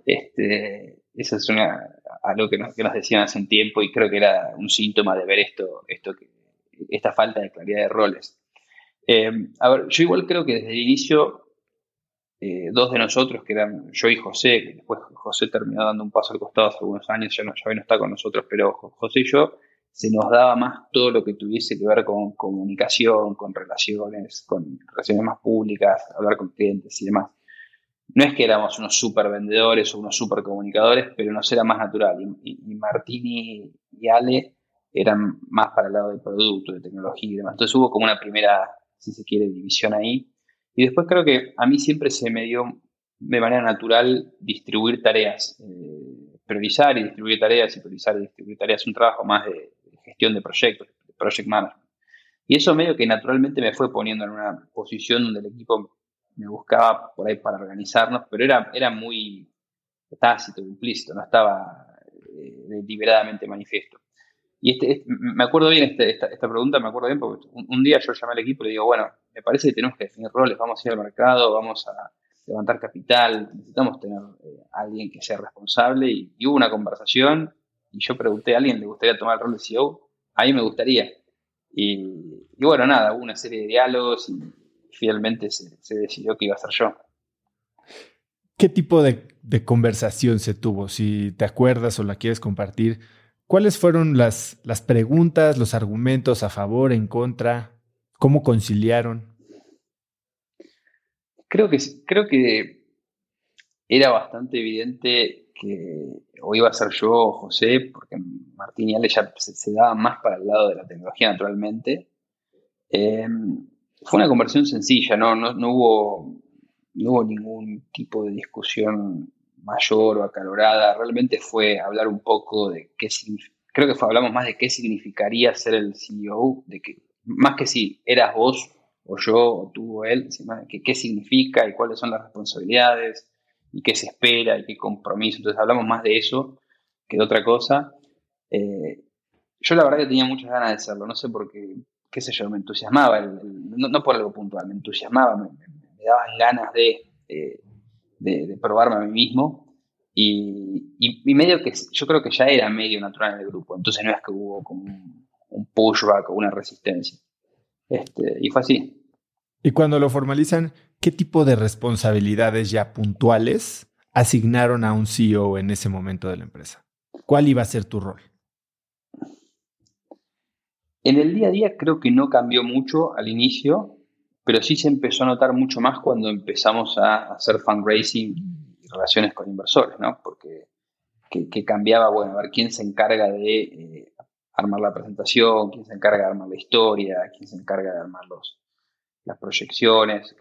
Este, eso es una, algo que nos, que nos decían hace un tiempo y creo que era un síntoma de ver esto, esto esta falta de claridad de roles. Eh, a ver, yo igual creo que desde el inicio, eh, dos de nosotros, que eran yo y José, que después José terminó dando un paso al costado hace algunos años, ya ya no está con nosotros, pero José y yo se nos daba más todo lo que tuviese que ver con comunicación, con relaciones, con relaciones más públicas, hablar con clientes y demás. No es que éramos unos super vendedores o unos super comunicadores, pero nos era más natural. Y, Martín y, Ale eran más para el lado del producto, de tecnología y demás. Entonces hubo como una primera, si se quiere, división ahí. Y después creo que a mí siempre se me dio de manera natural distribuir tareas. Eh, priorizar y distribuir tareas y priorizar y distribuir tareas. Un trabajo más de, gestión de proyectos, de project management. Y eso medio que naturalmente me fue poniendo en una posición donde el equipo me buscaba por ahí para organizarnos, pero era, era muy tácito, implícito, no estaba eh, deliberadamente manifiesto. Y este, me acuerdo bien este, esta, pregunta, me acuerdo bien porque un, día yo llamé al equipo y le digo, bueno, me parece que tenemos que definir roles, vamos a ir al mercado, vamos a levantar capital, necesitamos tener eh, alguien que sea responsable y, y, hubo una conversación y yo pregunté a alguien, ¿le gustaría tomar el rol de CEO? A mí me gustaría. Y, bueno, nada, hubo una serie de diálogos y finalmente se, decidió que iba a ser yo. ¿Qué tipo de, conversación se tuvo? Si te acuerdas o la quieres compartir, ¿cuáles fueron las, las preguntas, los argumentos a favor, en contra? ¿Cómo conciliaron? Creo que, creo que era bastante evidente que o iba a ser yo o José, porque Martín y Ale ya se, daban más para el lado de la tecnología naturalmente. Eh, fue una conversión sencilla, ¿no? No, hubo, no hubo ningún tipo de discusión mayor o acalorada, realmente fue hablar un poco de qué creo que hablamos más de qué significaría ser el CEO, de que más que si eras vos o yo o tú o él, que qué significa y cuáles son las responsabilidades, y qué se espera y qué compromiso. Entonces hablamos más de eso que de otra cosa. Eh, yo la verdad que tenía muchas ganas de hacerlo, no sé por qué, qué sé yo, me entusiasmaba, no, por algo puntual, me entusiasmaba, me, daban ganas de, eh, de, probarme a mí mismo y, y, medio que yo creo que ya era medio natural en el grupo, entonces no es que hubo como un, pushback o una resistencia. Este, y fue así. Y cuando lo formalizan, ¿qué tipo de responsabilidades ya puntuales asignaron a un CEO en ese momento de la empresa? ¿Cuál iba a ser tu rol? En el día a día creo que no cambió mucho al inicio, pero sí se empezó a notar mucho más cuando empezamos a hacer fundraising y relaciones con inversores, ¿no? Porque que, cambiaba, bueno, a ver quién se encarga de eh, armar la presentación, quién se encarga de armar la historia, quién se encarga de armar los, las proyecciones,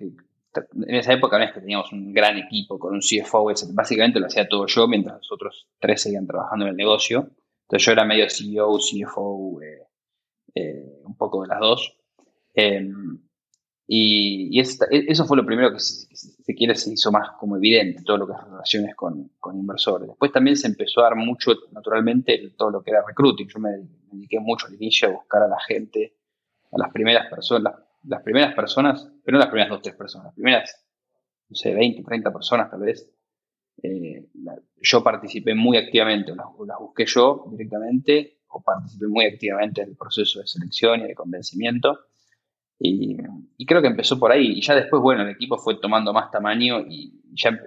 en esa época no es que teníamos un gran equipo con un CFO, básicamente lo hacía todo yo mientras los otros tres seguían trabajando en el negocio. Entonces yo era medio CEO, CFO, eh, eh, un poco de las dos. Em, y, e, eso fue lo primero que, si se quiere, se hizo más como evidente, todo lo que es relaciones con, inversores. Después también se empezó a dar mucho, naturalmente, todo lo que era recruiting. Yo me, dediqué mucho al inicio a buscar a la gente, a las primeras personas, las, primeras personas, pero no las primeras dos, tres personas, las primeras, no sé, 20, 30 personas tal vez. Eh, yo participé muy activamente, las, las busqué yo directamente, o participé muy activamente en el proceso de selección y de convencimiento y, creo que empezó por ahí. Y ya después, bueno, el equipo fue tomando más tamaño y ya,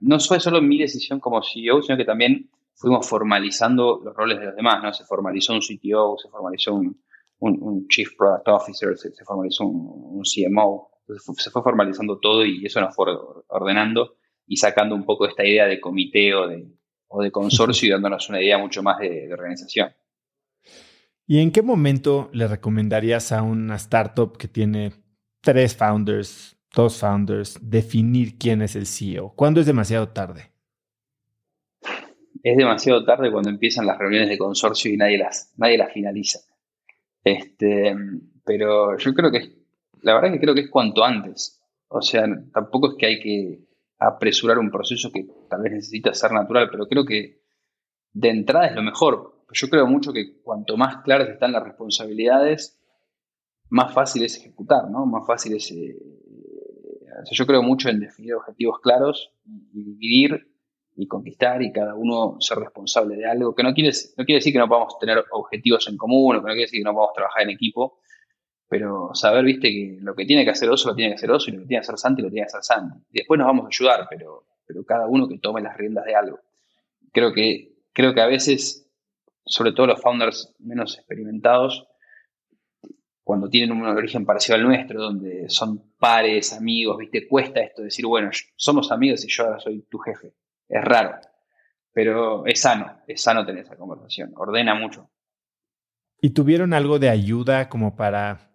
no fue solo mi decisión como CEO, sino que también fuimos formalizando los roles de los demás, ¿no? Se formalizó un CTO, se formalizó un, un, Chief Product Officer, se, formalizó un, CMO. se fue formalizando todo y eso nos fue ordenando y sacando un poco esta idea de comité o de, o de consorcio y dándonos una idea mucho más de organización. ¿Y en qué momento le recomendarías a una startup que tiene tres founders, dos founders, definir quién es el CEO? ¿Cuándo es demasiado tarde? Es demasiado tarde cuando empiezan las reuniones de consorcio y nadie las, nadie las finaliza. Este, pero yo creo que, la verdad es que creo que es cuanto antes. O sea, tampoco es que hay que apresurar un proceso que tal vez necesita ser natural, pero creo que de entrada es lo mejor, yo creo mucho que cuanto más claras están las responsabilidades, más fácil es ejecutar, ¿no? Más fácil es... Eh, yo creo mucho en definir objetivos claros y, dividir y conquistar y cada uno ser responsable de algo, que no quiere, no quiere decir que no podamos tener objetivos en común, o que no quiere decir que no podamos trabajar en equipo, pero saber, viste, que lo que tiene que hacer Oso lo tiene que hacer Oso y lo que tiene que hacer Santi lo tiene que hacer Santi. Después nos vamos a ayudar, pero, pero cada uno que tome las riendas de algo. Creo que, creo que a veces sobre todo los founders menos experimentados, cuando tienen un origen parecido al nuestro, donde son pares, amigos, ¿viste? Cuesta esto decir, bueno, somos amigos y yo ahora soy tu jefe. Es raro, pero es sano, es sano tener esa conversación, ordena mucho. ¿Y tuvieron algo de ayuda como para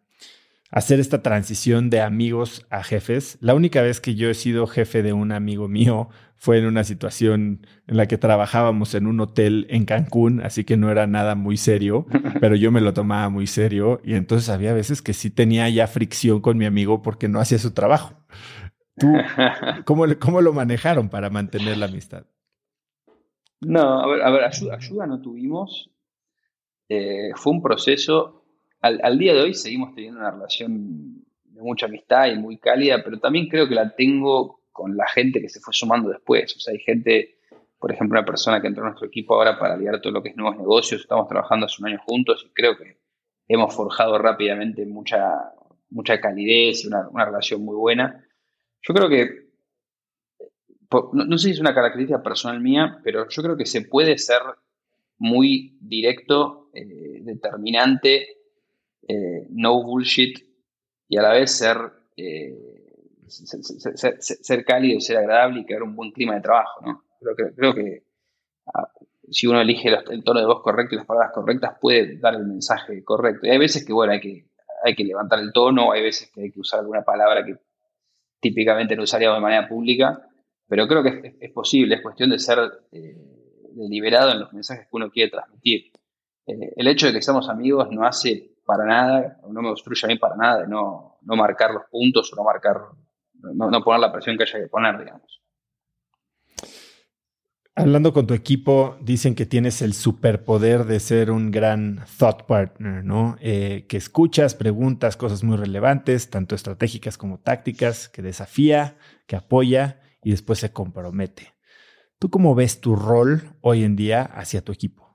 hacer esta transición de amigos a jefes. La única vez que yo he sido jefe de un amigo mío fue en una situación en la que trabajábamos en un hotel en Cancún, así que no era nada muy serio, pero yo me lo tomaba muy serio y entonces había veces que sí tenía ya fricción con mi amigo porque no hacía su trabajo. ¿Tú cómo, cómo lo manejaron para mantener la amistad? No, a ver, a ver ayuda, no tuvimos. Eh, fue un proceso al, día de hoy seguimos teniendo una relación de mucha amistad y muy cálida, pero también creo que la tengo con la gente que se fue sumando después. O sea, hay gente, por ejemplo, una persona que entró a nuestro equipo ahora para lidiar todo lo que es nuevos negocios, estamos trabajando hace un año juntos y creo que hemos forjado rápidamente mucha, mucha calidez y una, relación muy buena. Yo creo que, no, sé si es una característica personal mía, pero yo creo que se puede ser muy directo, eh, determinante eh, no bullshit y a la vez ser, eh, ser, cálido y ser agradable y crear un buen clima de trabajo. ¿no? Creo que, creo que ah, si uno elige el tono de voz correcto y las palabras correctas puede dar el mensaje correcto. Y hay veces que, bueno, hay que, hay que levantar el tono, hay veces que hay que usar alguna palabra que típicamente no usaríamos de manera pública, pero creo que es, posible, es cuestión de ser eh, deliberado en los mensajes que uno quiere transmitir. el hecho de que seamos amigos no hace para nada, no me obstruye a mí para nada de no, no marcar los puntos o no marcar, no, poner la presión que haya que poner, digamos. Hablando con tu equipo, dicen que tienes el superpoder de ser un gran thought partner, ¿no? Eh, que escuchas, preguntas cosas muy relevantes, tanto estratégicas como tácticas, que desafía, que apoya y después se compromete. ¿Tú cómo ves tu rol hoy en día hacia tu equipo?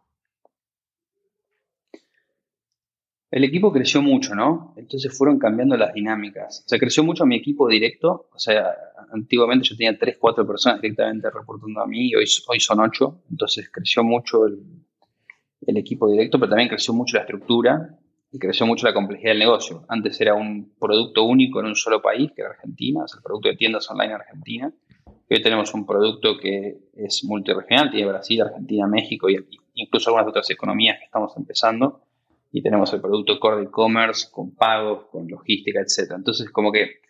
El equipo creció mucho, ¿no? Entonces fueron cambiando las dinámicas. O sea, creció mucho mi equipo directo. O sea, antiguamente yo tenía tres, cuatro personas directamente reportando a mí y hoy, hoy son ocho. Entonces creció mucho el, equipo directo, pero también creció mucho la estructura y creció mucho la complejidad del negocio. Antes era un producto único en un solo país, que era Argentina, es el producto de tiendas online Argentina. Y hoy tenemos un producto que es multiregional, tiene Brasil, Argentina, México e incluso algunas otras economías que estamos empezando y tenemos el producto core de e-commerce con pagos, con logística, etc. Entonces, como que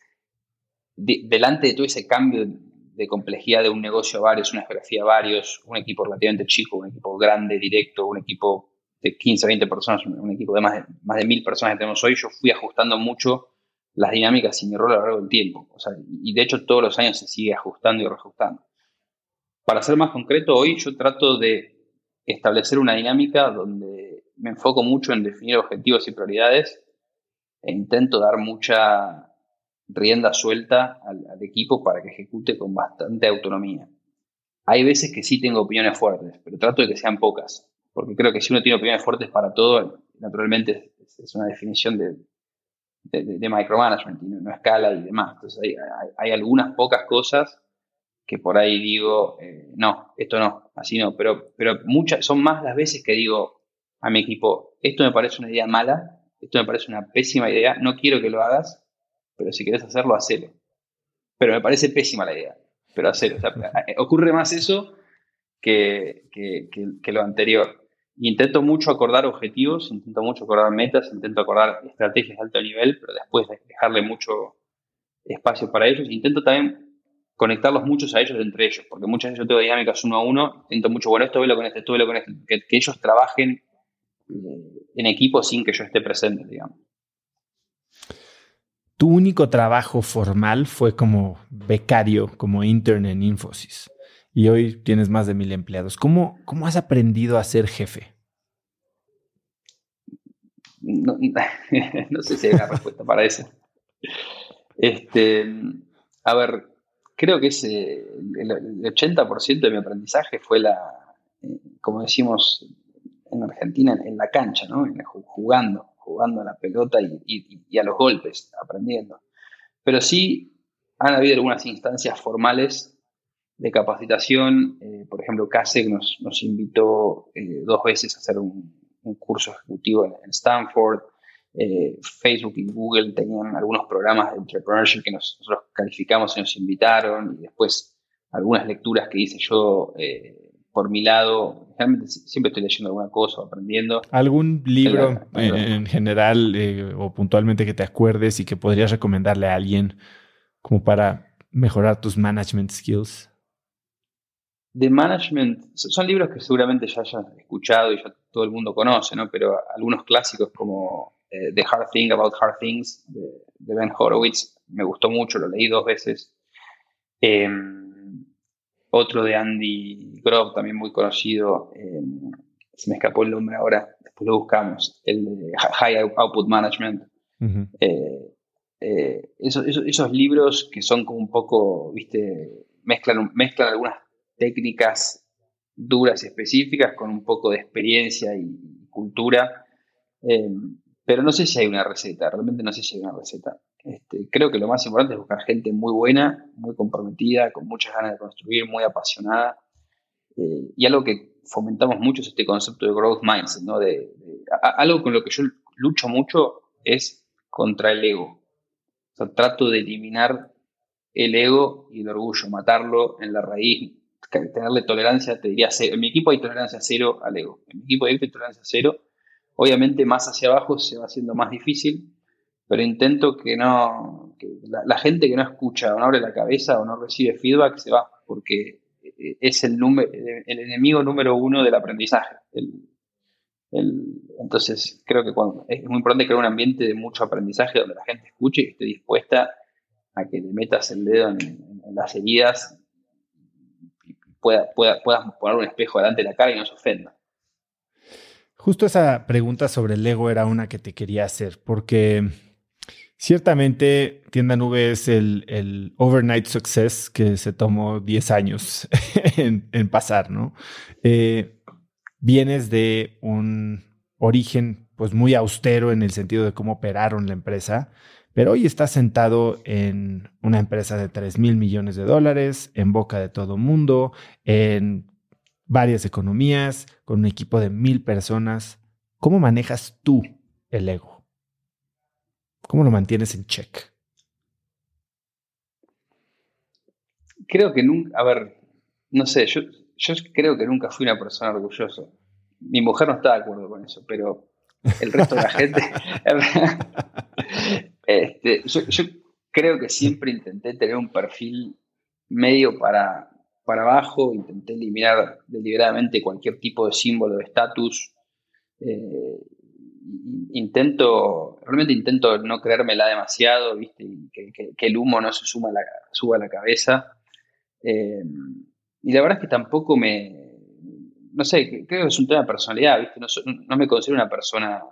delante de todo ese cambio de complejidad de un negocio a varios, una geografía a varios, un equipo relativamente chico, un equipo grande, directo, un equipo de 15, 20 personas, un, equipo de más de, más de mil personas que tenemos hoy, yo fui ajustando mucho las dinámicas y mi rol a lo largo del tiempo. O sea, y de hecho todos los años se sigue ajustando y reajustando. Para ser más concreto, hoy yo trato de establecer una dinámica donde me enfoco mucho en definir objetivos y prioridades e intento dar mucha rienda suelta al, equipo para que ejecute con bastante autonomía. Hay veces que sí tengo opiniones fuertes, pero trato de que sean pocas, porque creo que si uno tiene opiniones fuertes para todo, naturalmente es, una definición de, de, micromanagement y no, escala y demás. Entonces hay, hay, algunas pocas cosas que por ahí digo, eh, no, esto no, así no, pero, pero muchas, son más las veces que digo a mi equipo, esto me parece una idea mala, esto me parece una pésima idea, no quiero que lo hagas, pero si quieres hacerlo, hacelo. Pero me parece pésima la idea, pero hacelo. ocurre más eso que, que, lo anterior. Intento mucho acordar objetivos, intento mucho acordar metas, intento acordar estrategias de alto nivel, pero después dejarle mucho espacio para ellos. Intento también conectarlos muchos a ellos entre ellos, porque muchas veces yo tengo dinámicas uno a uno, intento mucho, bueno, esto velo con este, esto velo con este, que, que ellos trabajen eh, en equipo sin que yo esté presente, digamos. Tu único trabajo formal fue como becario, como intern en Infosys, y hoy tienes más de mil empleados. ¿Cómo, cómo has aprendido a ser jefe? No, sé si hay una respuesta para eso. Este, a ver, creo que ese, el, 80% de mi aprendizaje fue la, eh, como decimos en Argentina, en, la cancha, ¿no? jugando, jugando a la pelota y, a los golpes, aprendiendo. Pero sí han habido algunas instancias formales de capacitación. Eh, por ejemplo, CASEC nos, nos invitó eh, dos veces a hacer un, curso ejecutivo en Stanford. Eh, Facebook y Google tenían algunos programas de entrepreneurship que nosotros calificamos y nos invitaron, y después algunas lecturas que hice yo eh, por mi lado. Realmente siempre estoy leyendo alguna cosa, aprendiendo. ¿Algún libro en, general eh, o puntualmente que te acuerdes y que podrías recomendarle a alguien como para mejorar tus management skills? De management, son libros que seguramente ya hayas escuchado y ya todo el mundo conoce, ¿no? Pero algunos clásicos como eh, The Hard Thing About Hard Things de, Ben Horowitz. Me gustó mucho, lo leí dos veces. Em, otro de Andy Grove, también muy conocido. Se me escapó el nombre ahora, después lo buscamos. El de High Output Management. Eh, eh, esos, libros que son como un poco, viste, mezclan, mezclan algunas técnicas duras y específicas con un poco de experiencia y cultura. Em, pero no sé si hay una receta, realmente no sé si hay una receta. Este, creo que lo más importante es buscar gente muy buena, muy comprometida, con muchas ganas de construir, muy apasionada. Eh, y algo que fomentamos mucho es este concepto de growth mindset, ¿no? De, algo con lo que yo lucho mucho es contra el ego. O sea, trato de eliminar el ego y el orgullo, matarlo en la raíz, tenerle tolerancia, te diría. En mi equipo hay tolerancia cero al ego. En mi equipo hay tolerancia cero Obviamente más hacia abajo se va haciendo más difícil, pero intento que no, que la, gente que no escucha o no abre la cabeza o no recibe feedback se va, porque es el, el enemigo número uno del aprendizaje. entonces creo que cuando, es muy importante crear un ambiente de mucho aprendizaje donde la gente escuche y esté dispuesta a que le metas el dedo en, las heridas y pueda, pueda, puedas poner un espejo delante de la cara y no se ofenda. Justo esa pregunta sobre el ego era una que te quería hacer, porque ciertamente Tienda Nube es el, overnight success que se tomó 10 años en, pasar, ¿no? Eh, vienes de un origen pues muy austero en el sentido de cómo operaron la empresa, pero hoy estás sentado en una empresa de 3 mil millones de dólares, en boca de todo mundo, en varias economías, con un equipo de mil personas. ¿Cómo manejas tú el ego? ¿Cómo lo mantienes en check? Creo que nunca, a ver, no sé, yo, yo creo que nunca fui una persona orgullosa. Mi mujer no está de acuerdo con eso, pero el resto de la gente, este, yo, creo que siempre intenté tener un perfil medio para, para abajo, intenté eliminar deliberadamente cualquier tipo de símbolo de estatus. Eh, intento, realmente intento no creérmela demasiado, ¿viste? Y que, el humo no se suma la, suba a la cabeza. Eh, y la verdad es que tampoco me, no sé, creo que es un tema de personalidad, ¿viste? No, me considero una persona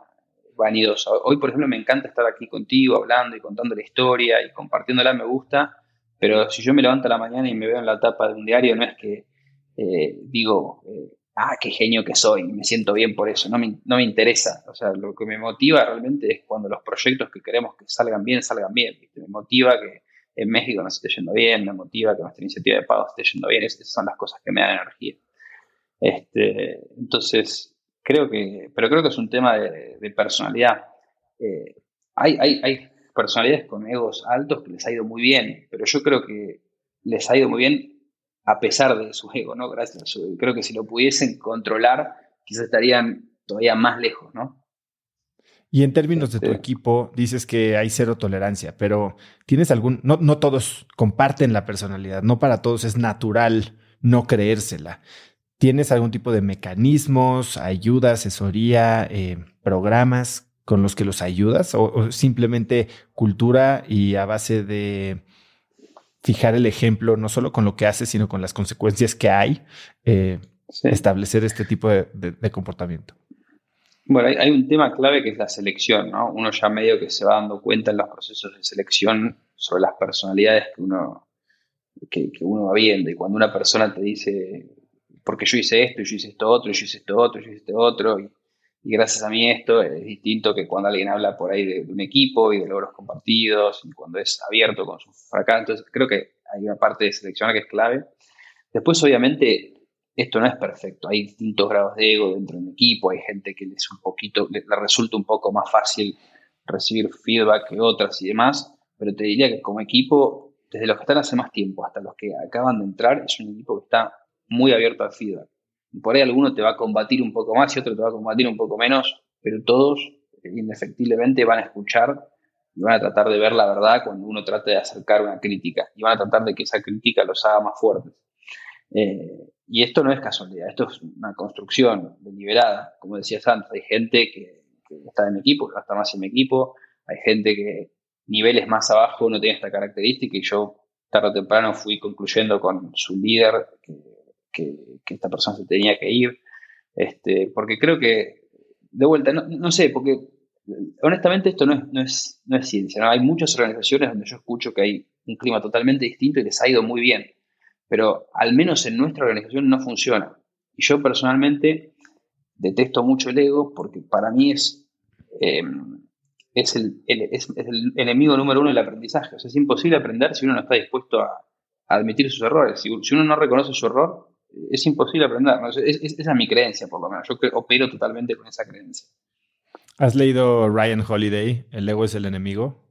vanidosa. Hoy, por ejemplo, me encanta estar aquí contigo, hablando y contando la historia y compartiéndola, me gusta, pero si yo me levanto la mañana y me veo en la tapa de un diario, no es que eh, digo, eh, ah, qué genio que soy, me siento bien por eso, no me, no me interesa. O sea, lo que me motiva realmente es cuando los proyectos que queremos que salgan bien, salgan bien. Me motiva que en México nos esté yendo bien, me motiva que nuestra iniciativa de pago esté yendo bien, esas son las cosas que me dan energía. Este, entonces, creo que, pero creo que es un tema de, personalidad. Eh, hay, hay, hay personalidades con egos altos que les ha ido muy bien, pero yo creo que les ha ido muy bien a pesar de su ego, ¿no? Gracias a su ego. Creo que si lo pudiesen controlar, quizás estarían todavía más lejos, ¿no? Y en términos de tu este equipo, dices que hay cero tolerancia, pero ¿tienes algún, no, no todos comparten la personalidad, no para todos es natural no creérsela. ¿Tienes algún tipo de mecanismos, ayuda, asesoría, eh, programas con los que los ayudas o, simplemente cultura y a base de fijar el ejemplo, no solo con lo que haces, sino con las consecuencias que hay, eh, establecer este tipo de, comportamiento. Bueno, hay, un tema clave que es la selección, ¿no? Uno ya medio que se va dando cuenta en los procesos de selección sobre las personalidades que uno, que, uno va viendo. Y cuando una persona te dice, porque yo hice esto, y yo hice esto otro, y yo hice esto otro, y yo hice esto otro, y, gracias a mí esto es distinto que cuando alguien habla por ahí de, un equipo y de logros compartidos, y cuando es abierto con sus fracasos. Entonces, creo que hay una parte de selección que es clave. Después, obviamente, esto no es perfecto. Hay distintos grados de ego dentro de un equipo. Hay gente que les un poquito, le, resulta un poco más fácil recibir feedback que otras y demás. Pero te diría que como equipo, desde los que están hace más tiempo hasta los que acaban de entrar, es un equipo que está muy abierto al feedback. Por ahí alguno te va a combatir un poco más y otro te va a combatir un poco menos, pero todos indefectiblemente van a escuchar y van a tratar de ver la verdad cuando uno trate de acercar una crítica y van a tratar de que esa crítica los haga más fuertes. Eh, y esto no es casualidad, esto es una construcción deliberada. Como decías antes, hay gente que, está en mi equipo, que está más en mi equipo, hay gente que niveles más abajo no tiene esta característica y yo tarde o temprano fui concluyendo con su líder esta persona se tenía que ir, este, porque creo que, de vuelta, no, sé, porque honestamente esto no es, no es, no es ciencia, hay muchas organizaciones donde yo escucho que hay un clima totalmente distinto y les ha ido muy bien, pero al menos en nuestra organización no funciona. Y yo personalmente detesto mucho el ego porque para mí es... Eh, es el, el, enemigo número uno del aprendizaje. O sea, es imposible aprender si uno no está dispuesto a, admitir sus errores. Si, uno no reconoce su error, es imposible aprender. esa es mi creencia, por lo menos. Yo opero totalmente con esa creencia. ¿Has leído Ryan Holiday, El ego es el enemigo?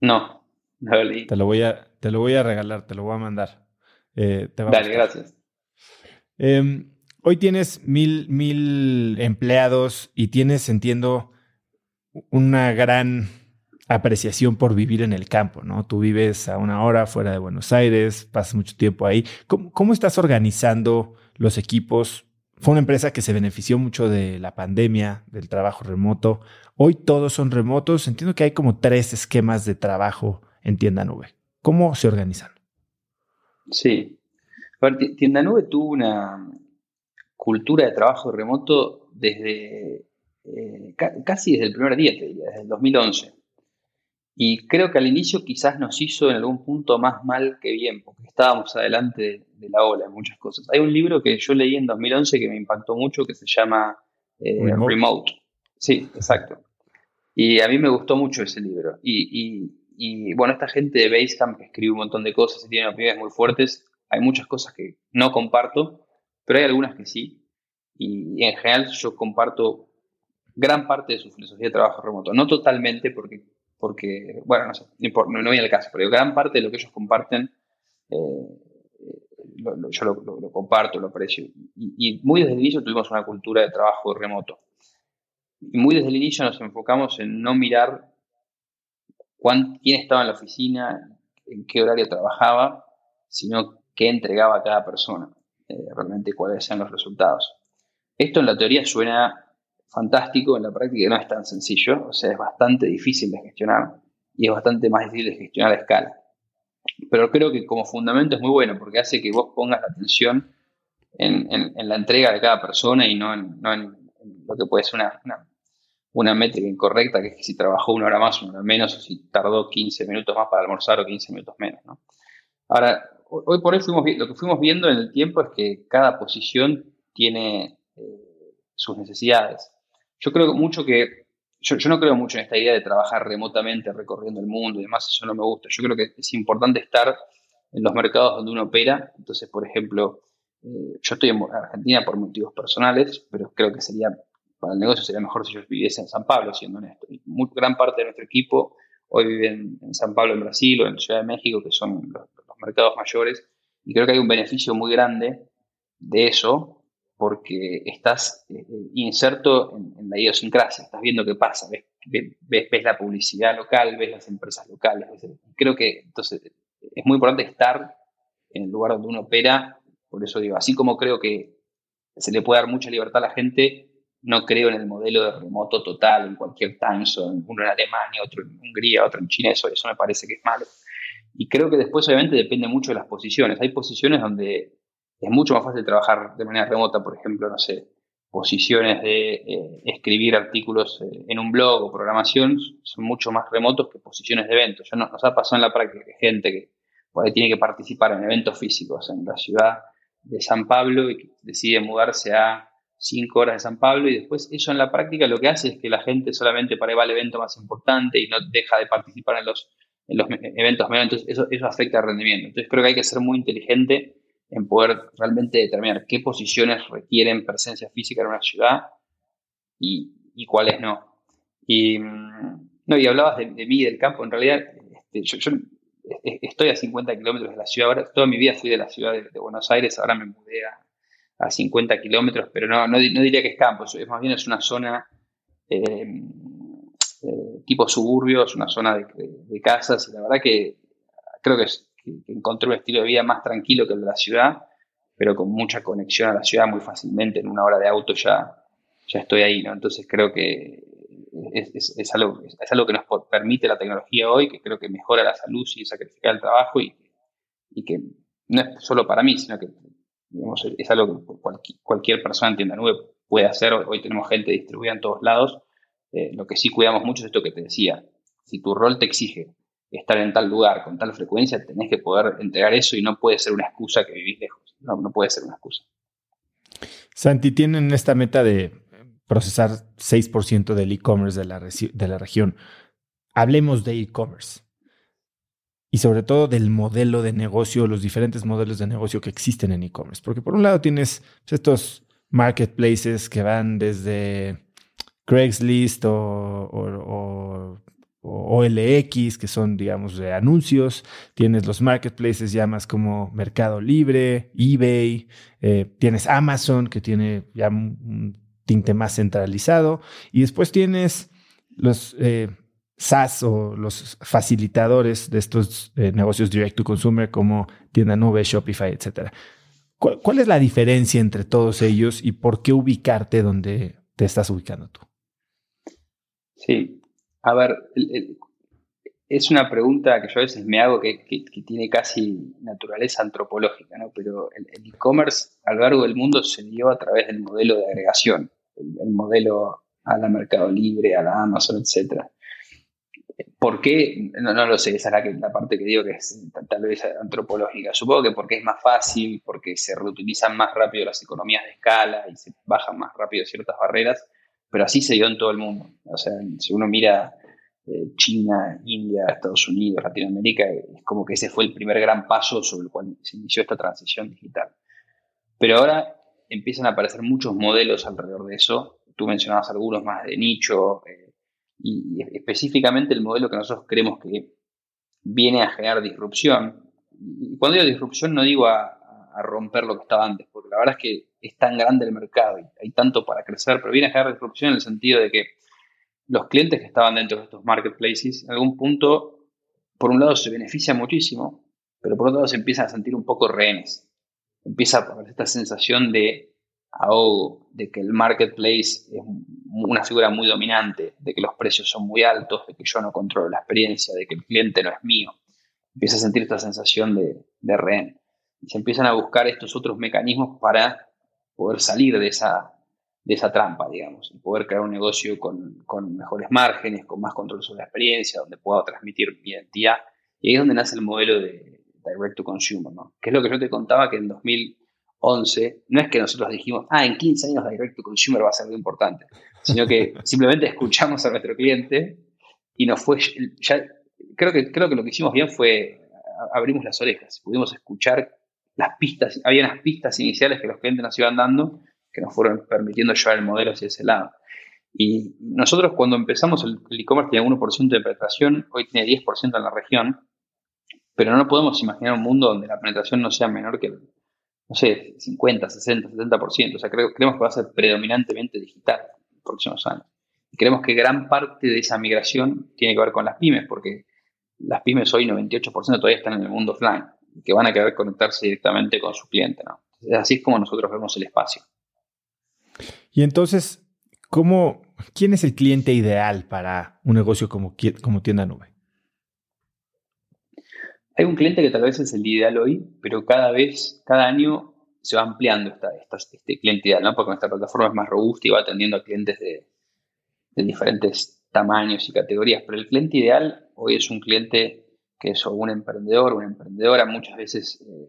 No, no lo leí. Te lo voy a, te lo voy a regalar, te lo voy a mandar. Eh, Dale, gracias. Em, hoy tienes mil, mil empleados y tienes, entiendo, una gran apreciación por vivir en el campo, ¿no? Tú vives a una hora fuera de Buenos Aires, pasas mucho tiempo ahí. ¿Cómo, estás organizando los equipos? Fue una empresa que se benefició mucho de la pandemia, del trabajo remoto. Hoy todos son remotos. Entiendo que hay como tres esquemas de trabajo en Tienda Nube. ¿Cómo se organizan? Sí. Tienda Nube tuvo una cultura de trabajo remoto desde eh, casi desde el primer día, desde el 2011. Y creo que al inicio quizás nos hizo en algún punto más mal que bien, porque estábamos adelante de, la ola en muchas cosas. Hay un libro que yo leí en 2011 que me impactó mucho, que se llama eh, Remote. Sí, exacto. Y a mí me gustó mucho ese libro. Y, y, bueno, esta gente de Basecamp que escribe un montón de cosas y tiene opiniones muy fuertes, hay muchas cosas que no comparto, pero hay algunas que sí. Y, en general yo comparto gran parte de su filosofía de trabajo remoto. No totalmente, porque, porque bueno, no sé, no, no, viene al caso, pero gran parte de lo que ellos comparten, eh, yo lo, comparto, lo aprecio. Y, muy desde el inicio tuvimos una cultura de trabajo remoto. Y muy desde el inicio nos enfocamos en no mirar quién estaba en la oficina, en qué horario trabajaba, sino qué entregaba cada persona, eh, realmente cuáles sean los resultados. Esto en la teoría suena fantástico, en la práctica no es tan sencillo, o sea, es bastante difícil de gestionar y es bastante más difícil de gestionar a escala. Pero creo que como fundamento es muy bueno porque hace que vos pongas la atención en, la entrega de cada persona y no en, lo que puede ser una, una, métrica incorrecta, que es que si trabajó una hora más, una hora menos, o si tardó 15 minutos más para almorzar o 15 minutos menos. Ahora, hoy por hoy lo que fuimos viendo en el tiempo es que cada posición tiene eh, sus necesidades. Yo creo mucho que yo, no creo mucho en esta idea de trabajar remotamente, recorriendo el mundo y demás, eso no me gusta. Yo creo que es importante estar en los mercados donde uno opera. Entonces, por ejemplo, eh, yo estoy en Argentina por motivos personales, pero creo que sería, para el negocio sería mejor si yo viviese en San Pablo, siendo honesto. Y gran parte de nuestro equipo hoy vive en, San Pablo, en Brasil, o en Ciudad de México, que son los, los mercados mayores. Y creo que hay un beneficio muy grande de eso, porque estás eh, inserto en, la idiosincrasia, estás viendo qué pasa, ves, ves, la publicidad local, ves las empresas locales. creo que entonces es muy importante estar en el lugar donde uno opera, por eso digo, así como creo que se le puede dar mucha libertad a la gente, no creo en el modelo de remoto total en cualquier time zone, uno en Alemania, otro en Hungría, otro en China, eso, eso me parece que es malo. Y creo que después obviamente depende mucho de las posiciones. Hay posiciones donde es mucho más fácil trabajar de manera remota, por ejemplo, no sé, posiciones de eh, escribir artículos eh, en un blog o programación son mucho más remotos que posiciones de eventos. Ya nos, ha pasado en la práctica que gente que tiene que participar en eventos físicos en la ciudad de San Pablo y que decide mudarse a cinco horas de San Pablo y después eso en la práctica lo que hace es que la gente solamente para ir al evento más importante y no deja de participar en los, en los eventos menos, entonces eso, eso afecta al rendimiento. Entonces creo que hay que ser muy inteligente en poder realmente determinar qué posiciones requieren presencia física en una ciudad y, cuáles no. Y, mm, no, y hablabas de, mí, del campo, en realidad este, yo, estoy a 50 kilómetros de la ciudad, ahora. Toda mi vida fui de la ciudad de, Buenos Aires, ahora me mudé a, 50 kilómetros, pero no, no, diría que es campo, es más bien es una zona eh, eh, tipo suburbio, es una zona de, de casas. Y la verdad que creo que es que, encontré un estilo de vida más tranquilo que el de la ciudad, pero con mucha conexión a la ciudad muy fácilmente. En una hora de auto ya, ya estoy ahí, ¿no? Entonces creo que es, algo, es algo que nos permite la tecnología hoy, que creo que mejora la salud sin sacrificar el trabajo y, y que no es solo para mí, sino que es algo que cualquier, cualquier persona en tienda nube puede hacer. Hoy tenemos gente distribuida en todos lados. Eh, lo que sí cuidamos mucho es esto que te decía. Si tu rol te exige estar en tal lugar con tal frecuencia, tenés que poder entregar eso y no puede ser una excusa que vivís lejos. No, puede ser una excusa. Santi, tienen esta meta de procesar 6% del e-commerce de la, de la región. Hablemos de e-commerce y sobre todo del modelo de negocio, los diferentes modelos de negocio que existen en e-commerce. Porque por un lado tienes estos marketplaces que van desde Craigslist o OLX, que son, digamos, de anuncios. Tienes los marketplaces ya más como Mercado Libre, eBay. Eh, tienes Amazon, que tiene ya un, tinte más centralizado. Y después tienes los eh, SaaS o los facilitadores de estos eh, negocios direct to consumer como tienda nube, Shopify, etc. ¿Cuál, ¿Cuál es la diferencia entre todos ellos y por qué ubicarte donde te estás ubicando tú? Sí, a ver, es una pregunta que yo a veces me hago que, tiene casi naturaleza antropológica, ¿no? Pero el e-commerce a lo largo del mundo se dio a través del modelo de agregación, el, modelo a la Mercado Libre, a la Amazon, etc. ¿Por qué? No, lo sé, esa es la, parte que digo que es tal vez antropológica. Supongo que porque es más fácil, porque se reutilizan más rápido las economías de escala y se bajan más rápido ciertas barreras pero así se dio en todo el mundo. O sea, si uno mira eh, China, India, Estados Unidos, Latinoamérica, es como que ese fue el primer gran paso sobre el cual se inició esta transición digital. Pero ahora empiezan a aparecer muchos modelos alrededor de eso. Tú mencionabas algunos más de nicho eh, y, específicamente el modelo que nosotros creemos que viene a generar disrupción. Y cuando digo disrupción no digo a, a romper lo que estaba antes, porque la verdad es que es tan grande el mercado y hay tanto para crecer, pero viene a generar disrupción en el sentido de que los clientes que estaban dentro de estos marketplaces, en algún punto, por un lado se benefician muchísimo, pero por otro lado se empiezan a sentir un poco rehenes. Empieza a haber esta sensación de ahogo, de que el marketplace es una figura muy dominante, de que los precios son muy altos, de que yo no controlo la experiencia, de que el cliente no es mío. Empieza a sentir esta sensación de, de rehén. Y se empiezan a buscar estos otros mecanismos para poder salir de esa, de esa trampa, digamos, y poder crear un negocio con, con, mejores márgenes, con más control sobre la experiencia, donde pueda transmitir mi identidad. Y ahí es donde nace el modelo de direct to consumer, ¿no? Que es lo que yo te contaba que en 2011, no es que nosotros dijimos, ah, en 15 años direct to consumer va a ser muy importante, sino que simplemente escuchamos a nuestro cliente y nos fue, ya, creo que, creo que lo que hicimos bien fue abrimos las orejas, pudimos escuchar las pistas, había unas pistas iniciales que los clientes nos iban dando que nos fueron permitiendo llevar el modelo hacia ese lado. Y nosotros cuando empezamos el e-commerce tenía 1% de penetración, hoy tiene 10% en la región, pero no podemos imaginar un mundo donde la penetración no sea menor que, no sé, 50, 60, 70%. O sea, creemos que va a ser predominantemente digital en los próximos años. Y creemos que gran parte de esa migración tiene que ver con las pymes, porque las pymes hoy 98% todavía están en el mundo offline, que van a querer conectarse directamente con su cliente. ¿no? Así es como nosotros vemos el espacio. Y entonces, ¿cómo, ¿quién es el cliente ideal para un negocio como, como tienda nube? Hay un cliente que tal vez es el ideal hoy, pero cada vez, cada año se va ampliando esta, este cliente ideal, ¿no? Porque nuestra plataforma es más robusta y va atendiendo a clientes de, diferentes tamaños y categorías. Pero el cliente ideal hoy es un cliente que es un emprendedor, una emprendedora, muchas veces eh,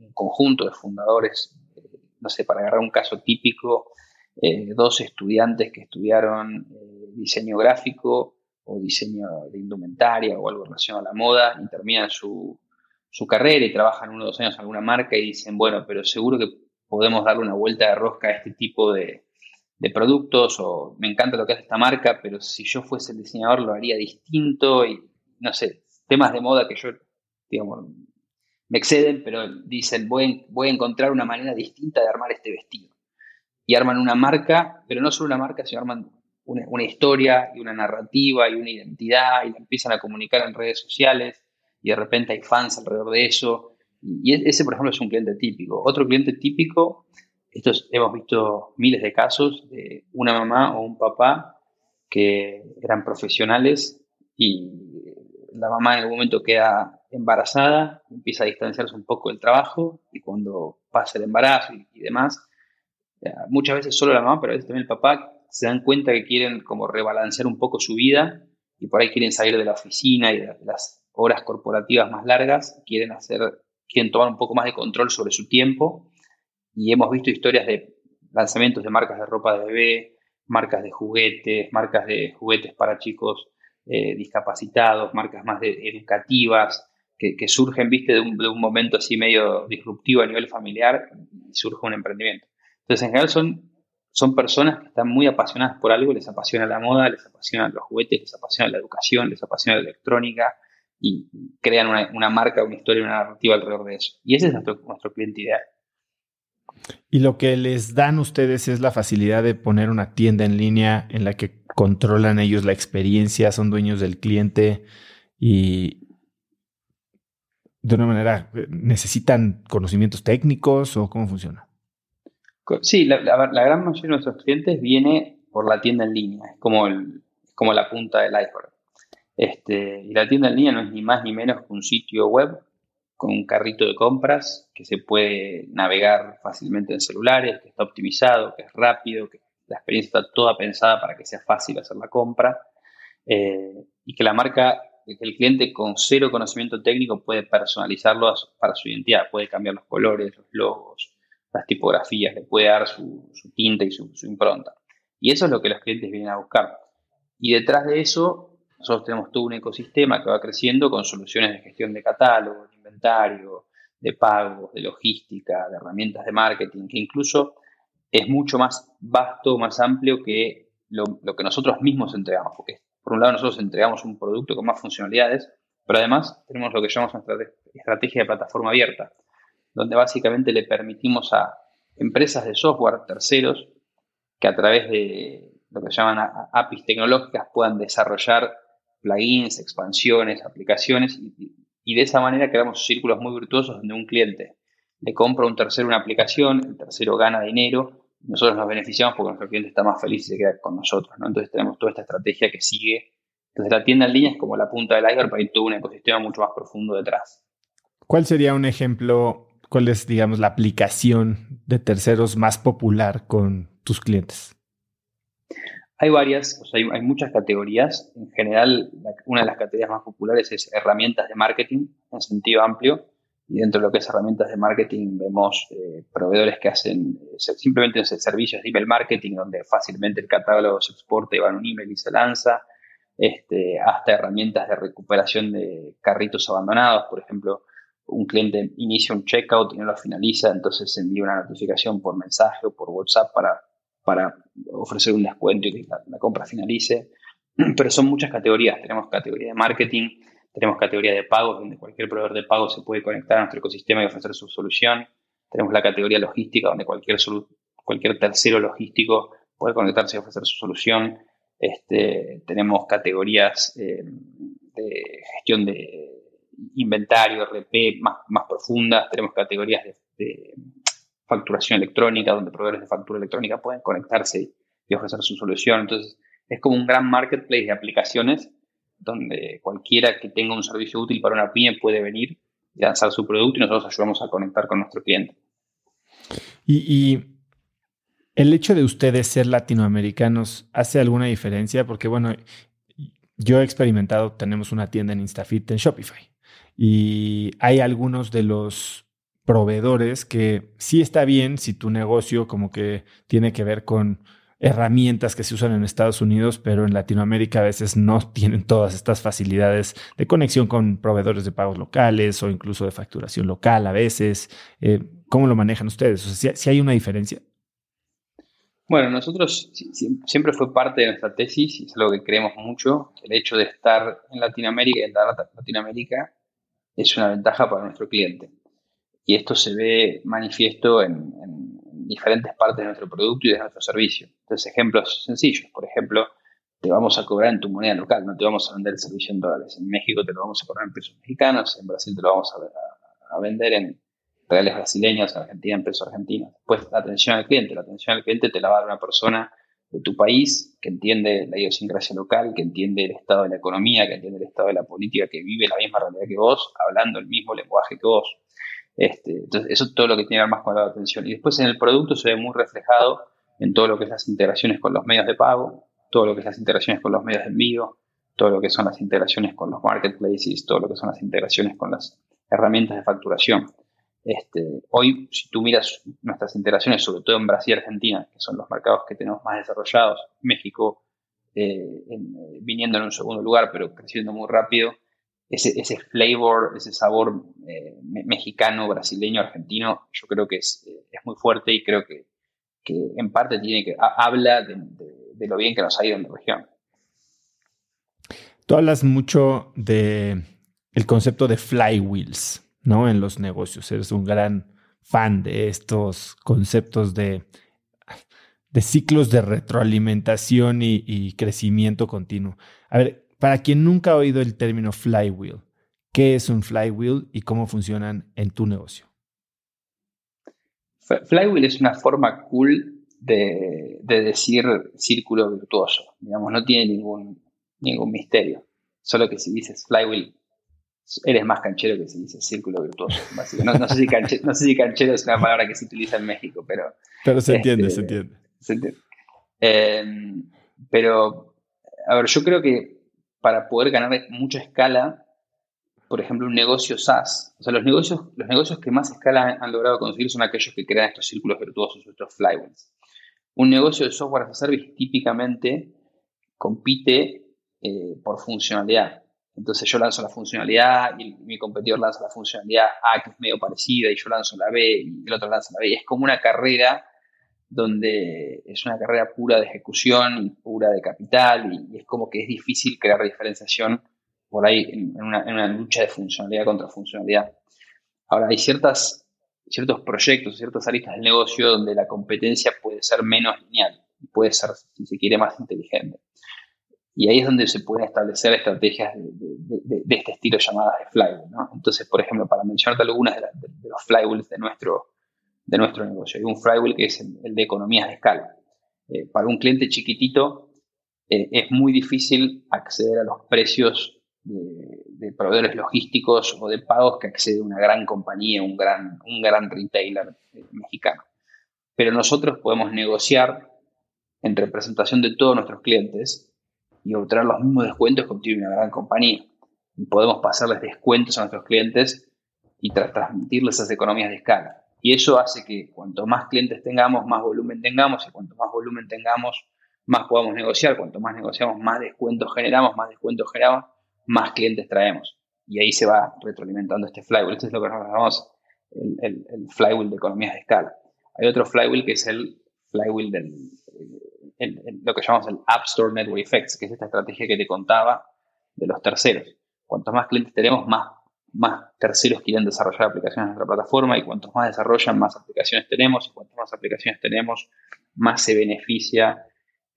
un conjunto de fundadores, eh, no sé, para agarrar un caso típico, eh, dos estudiantes que estudiaron diseño gráfico o diseño de indumentaria o algo relacionado a la moda y terminan su, su carrera y trabajan uno o dos años en alguna marca y dicen, bueno, pero seguro que podemos darle una vuelta de rosca a este tipo de, de productos o me encanta lo que hace esta marca, pero si yo fuese el diseñador lo haría distinto y no sé, temas de moda que yo, digamos, me exceden, pero dicen, voy, voy a encontrar una manera distinta de armar este vestido y arman una marca, pero no solo una marca, sino arman una, historia y una narrativa y una identidad y la empiezan a comunicar en redes sociales y de repente hay fans alrededor de eso. Y ese, por ejemplo, es un cliente típico. Otro cliente típico, estos hemos visto miles de casos de una mamá o un papá que eran profesionales y la mamá en algún momento queda embarazada, empieza a distanciarse un poco del trabajo y cuando pasa el embarazo y demás, muchas veces solo la mamá, pero a veces también el papá, se dan cuenta que quieren como rebalancear un poco su vida y por ahí quieren salir de la oficina y de las horas corporativas más largas, quieren hacer, quieren tomar un poco más de control sobre su tiempo. Y hemos visto historias de lanzamientos de marcas de ropa de bebé, marcas de juguetes, marcas de juguetes para chicos eh, discapacitados, marcas más educativas, que, surgen, viste, de un, de un momento así medio disruptivo a nivel familiar y surge un emprendimiento. Entonces, en general son, son personas que están muy apasionadas por algo, les apasiona la moda, les apasionan los juguetes, les apasiona la educación, les apasiona la electrónica y crean una, marca, una historia, una narrativa alrededor de eso. Y ese es nuestro, nuestro cliente ideal. Y lo que les dan ustedes es la facilidad de poner una tienda en línea en la que controlan ellos la experiencia, son dueños del cliente y de una manera necesitan conocimientos técnicos o cómo funciona. Sí, la, gran mayoría de nuestros clientes viene por la tienda en línea, es como, el, como la punta del iceberg. Este, y la tienda en línea no es ni más ni menos que un sitio web con un carrito de compras que se puede navegar fácilmente en celulares, que está optimizado, que es rápido, que la experiencia está toda pensada para que sea fácil hacer la compra eh, y que la marca, que el cliente con cero conocimiento técnico puede personalizarlo para su identidad, puede cambiar los colores, los logos, las tipografías, le puede dar su, tinta y su, impronta. Y eso es lo que los clientes vienen a buscar. Y detrás de eso, nosotros tenemos todo un ecosistema que va creciendo con soluciones de gestión de catálogo, de inventario, de pagos, de logística, de herramientas de marketing, que incluso es mucho más vasto, más amplio que lo, que nosotros mismos entregamos. Porque por un lado nosotros entregamos un producto con más funcionalidades, pero además tenemos lo que llamamos una estrategia de plataforma abierta donde básicamente le permitimos a empresas de software, terceros, que a través de, lo que llaman APIs tecnológicas, puedan desarrollar plugins, expansiones, aplicaciones y, y de esa manera creamos círculos muy virtuosos donde un cliente le compra a un tercero una aplicación, el tercero gana dinero, nosotros nos beneficiamos porque nuestro cliente está más feliz y se queda con nosotros. ¿no? Entonces tenemos toda esta estrategia que sigue. Entonces la tienda en línea es como la punta del iceberg, pero hay todo un ecosistema mucho más profundo detrás. ¿Cuál sería un ejemplo, cuál es, digamos, la aplicación de terceros más popular con tus clientes? Hay varias, hay, muchas categorías. En general, una de las categorías más populares es herramientas de marketing en sentido amplio. Y dentro de lo que es herramientas de marketing vemos eh, proveedores que hacen eh, simplemente servicios de email marketing donde fácilmente el catálogo se exporta y va en un email y se lanza, este, hasta herramientas de recuperación de carritos abandonados. Por ejemplo, un cliente inicia un checkout y no lo finaliza, entonces envía una notificación por mensaje o por WhatsApp para para ofrecer un descuento y que la, compra finalice. Pero son muchas categorías. Tenemos categoría de marketing, tenemos categoría de pagos, donde cualquier proveedor de pagos se puede conectar a nuestro ecosistema y ofrecer su solución. Tenemos la categoría logística, donde cualquier, cualquier tercero logístico puede conectarse y ofrecer su solución. Este, tenemos categorías eh, de gestión de inventario, RP más, más profundas. Tenemos categorías de facturación electrónica, donde proveedores de factura electrónica pueden conectarse y ofrecer su solución. Entonces, es como un gran marketplace de aplicaciones donde cualquiera que tenga un servicio útil para una pyme puede venir y lanzar su producto y nosotros ayudamos a conectar con nuestro cliente. Y, el hecho de ustedes ser latinoamericanos hace alguna diferencia porque, bueno, yo he experimentado, tenemos una tienda en Instafit en Shopify y hay algunos de los proveedores que sí está bien si tu negocio como que tiene que ver con herramientas que se usan en Estados Unidos, pero en Latinoamérica a veces no tienen todas estas facilidades de conexión con proveedores de pagos locales o incluso de facturación local a veces. Eh, ¿Cómo lo manejan ustedes? ¿si, hay una diferencia? Bueno, nosotros siempre fue parte de nuestra tesis y es algo que creemos mucho. El hecho de estar en Latinoamérica y a Latinoamérica es una ventaja para nuestro cliente y esto se ve manifiesto en, diferentes partes de nuestro producto y de nuestro servicio. Entonces, ejemplos sencillos. Por ejemplo, te vamos a cobrar en tu moneda local, no te vamos a vender el servicio en dólares. En México te lo vamos a cobrar en pesos mexicanos, en Brasil te lo vamos a, vender en reales brasileños, en Argentina en pesos argentinos. Después, la atención al cliente. La atención al cliente te la va a dar una persona de tu país que entiende la idiosincrasia local, que entiende el estado de la economía, que entiende el estado de la política, que vive la misma realidad que vos, hablando el mismo lenguaje que vos. Este, entonces, eso es todo lo que tiene que ver más con la atención. Y después en el producto se ve muy reflejado en todo lo que es las integraciones con los medios de pago, todo lo que es las integraciones con los medios de envío, todo lo que son las integraciones con los marketplaces, todo lo que son las integraciones con las herramientas de facturación. Este, hoy, si tú miras nuestras integraciones, sobre todo en Brasil y Argentina, que son los mercados que tenemos más desarrollados, México eh, viniendo en un segundo lugar, pero creciendo muy rápido, ese, ese flavor, ese sabor eh, mexicano, brasileño, argentino, yo creo que es, eh, es muy fuerte y creo que, que, en parte tiene que, habla de, lo bien que nos ha ido en la región. Tú hablas mucho de concepto de flywheels, ¿no? En los negocios. Eres un gran fan de estos conceptos de, de ciclos de retroalimentación y crecimiento continuo. A ver, para quien nunca ha oído el término flywheel, ¿qué es un flywheel y cómo funcionan en tu negocio? Flywheel es una forma cool de, decir círculo virtuoso. Digamos, no tiene ningún, ningún misterio. Solo que si dices flywheel, eres más canchero que si dices círculo virtuoso. No, sé, si canchero, es una palabra que se utiliza en México, pero... Pero se entiende, se entiende. Se entiende. Em, pero, a ver, yo creo que para poder ganar mucha escala, por ejemplo, un negocio SaaS. O sea, los negocios, los negocios que más escala han, logrado conseguir son aquellos que crean estos círculos virtuosos, estos flywheels. Un negocio de software as a service típicamente compite eh, por funcionalidad. Entonces yo lanzo la funcionalidad y mi competidor lanza la funcionalidad A que es medio parecida y yo lanzo la B y el otro lanza la B. Es como una carrera donde es una carrera pura de ejecución y pura de capital y, es como que es difícil crear diferenciación por ahí en, una, lucha de funcionalidad contra funcionalidad. Ahora, hay ciertas, ciertos proyectos, ciertas aristas del negocio donde la competencia puede ser menos lineal. puede ser, si se quiere, más inteligente. Y ahí es donde se pueden establecer estrategias de, este estilo llamadas de flywheel. Entonces, por ejemplo, para mencionarte algunas de, los flywheels de nuestro, de nuestro negocio, hay un flywheel que es el, de economías de escala. Eh, para un cliente chiquitito eh, es muy difícil acceder a los precios de, proveedores logísticos o de pagos que accede una gran compañía, un gran, un gran retailer eh, mexicano. Pero nosotros podemos negociar en representación de todos nuestros clientes y obtener los mismos descuentos que obtiene una gran compañía. Y podemos pasarles descuentos a nuestros clientes y transmitirles esas economías de escala. Y eso hace que cuanto más clientes tengamos, más volumen tengamos, y cuanto más volumen tengamos, más podamos negociar. Cuanto más negociamos, más descuentos generamos, más descuentos generamos, más clientes traemos. Y ahí se va retroalimentando este flywheel. Este es lo que nos llamamos el, flywheel de economías de escala. Hay otro flywheel que es el flywheel del, lo que llamamos el App Store Network Effects, que es esta estrategia que te contaba de los terceros. Cuantos más clientes tenemos, más, más terceros quieren desarrollar aplicaciones en nuestra plataforma y cuantos más desarrollan, más aplicaciones tenemos y cuantas más aplicaciones tenemos, más se beneficia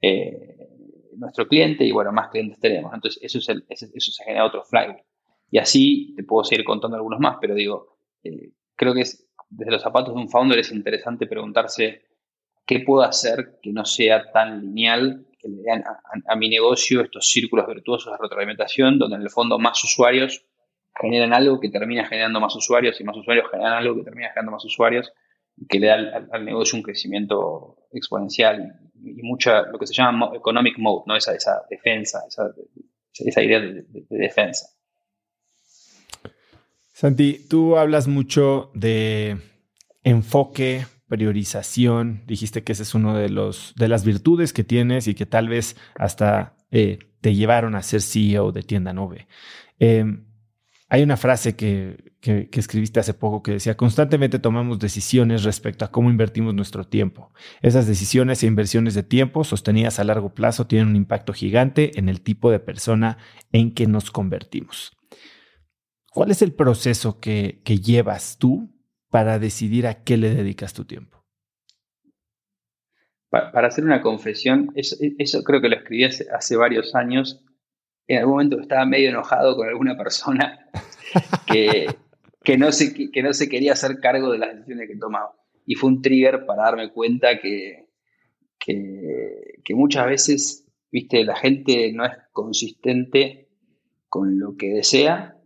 eh, nuestro cliente y bueno, más clientes tenemos. Entonces, eso, es eso, se genera otro flywheel. Y así te puedo seguir contando algunos más, pero digo, eh, creo que es, desde los zapatos de un founder es interesante preguntarse qué puedo hacer que no sea tan lineal, que le den a, mi negocio estos círculos virtuosos de retroalimentación, donde en el fondo más usuarios generan algo que termina generando más usuarios y más usuarios generan algo que termina generando más usuarios que le da al, negocio un crecimiento exponencial y, mucha, lo que se llama economic mode, ¿no? esa, esa defensa, esa, esa idea de, defensa. Santi, tú hablas mucho de enfoque, priorización. Dijiste que ese es uno de los de las virtudes que tienes y que tal vez hasta eh, te llevaron a ser CEO de Tienda Nube. Em, hay una frase que, escribiste hace poco que decía, constantemente tomamos decisiones respecto a cómo invertimos nuestro tiempo. Esas decisiones e inversiones de tiempo sostenidas a largo plazo tienen un impacto gigante en el tipo de persona en que nos convertimos. ¿Cuál es el proceso que, llevas tú para decidir a qué le dedicas tu tiempo? Para, hacer una confesión, eso, creo que lo escribí hace varios años en algún momento estaba medio enojado con alguna persona que, que, no se, que no se quería hacer cargo de las decisiones que tomaba. Y fue un trigger para darme cuenta que, que, muchas veces, viste, la gente no es consistente con lo que desea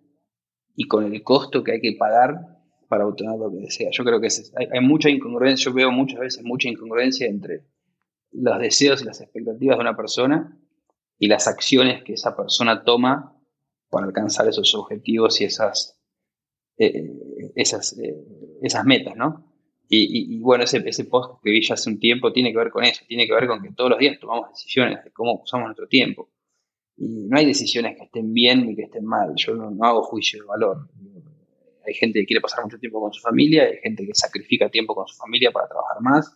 y con el costo que hay que pagar para obtener lo que desea. Yo creo que hay, hay, mucha incongruencia, yo veo muchas veces mucha incongruencia entre los deseos y las expectativas de una persona y las acciones que esa persona toma para alcanzar esos objetivos y esas, eh, esas, eh, esas metas, ¿no? Y, bueno, ese, ese post que vi hace un tiempo tiene que ver con eso, tiene que ver con que todos los días tomamos decisiones de cómo usamos nuestro tiempo. Y no hay decisiones que estén bien ni que estén mal, yo no, no hago juicio de valor. Hay gente que quiere pasar mucho tiempo con su familia, hay gente que sacrifica tiempo con su familia para trabajar más,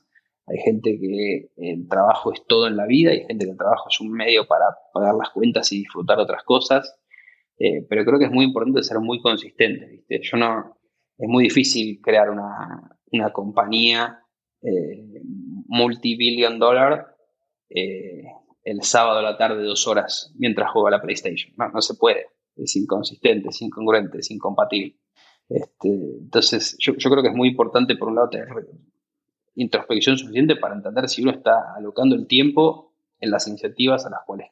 hay gente que el trabajo es todo en la vida, hay gente que el trabajo es un medio para pagar las cuentas y disfrutar otras cosas. Eh, pero creo que es muy importante ser muy consistente, ¿viste? Yo no, es muy difícil crear una, una compañía eh, multibillion dollar eh, el sábado a la tarde dos horas mientras juega la PlayStation. No, no se puede. Es inconsistente, es incongruente, es incompatible. Este, entonces, yo, yo, creo que es muy importante, por un lado, tener introspección suficiente para entender si uno está alocando el tiempo en las iniciativas a las cuales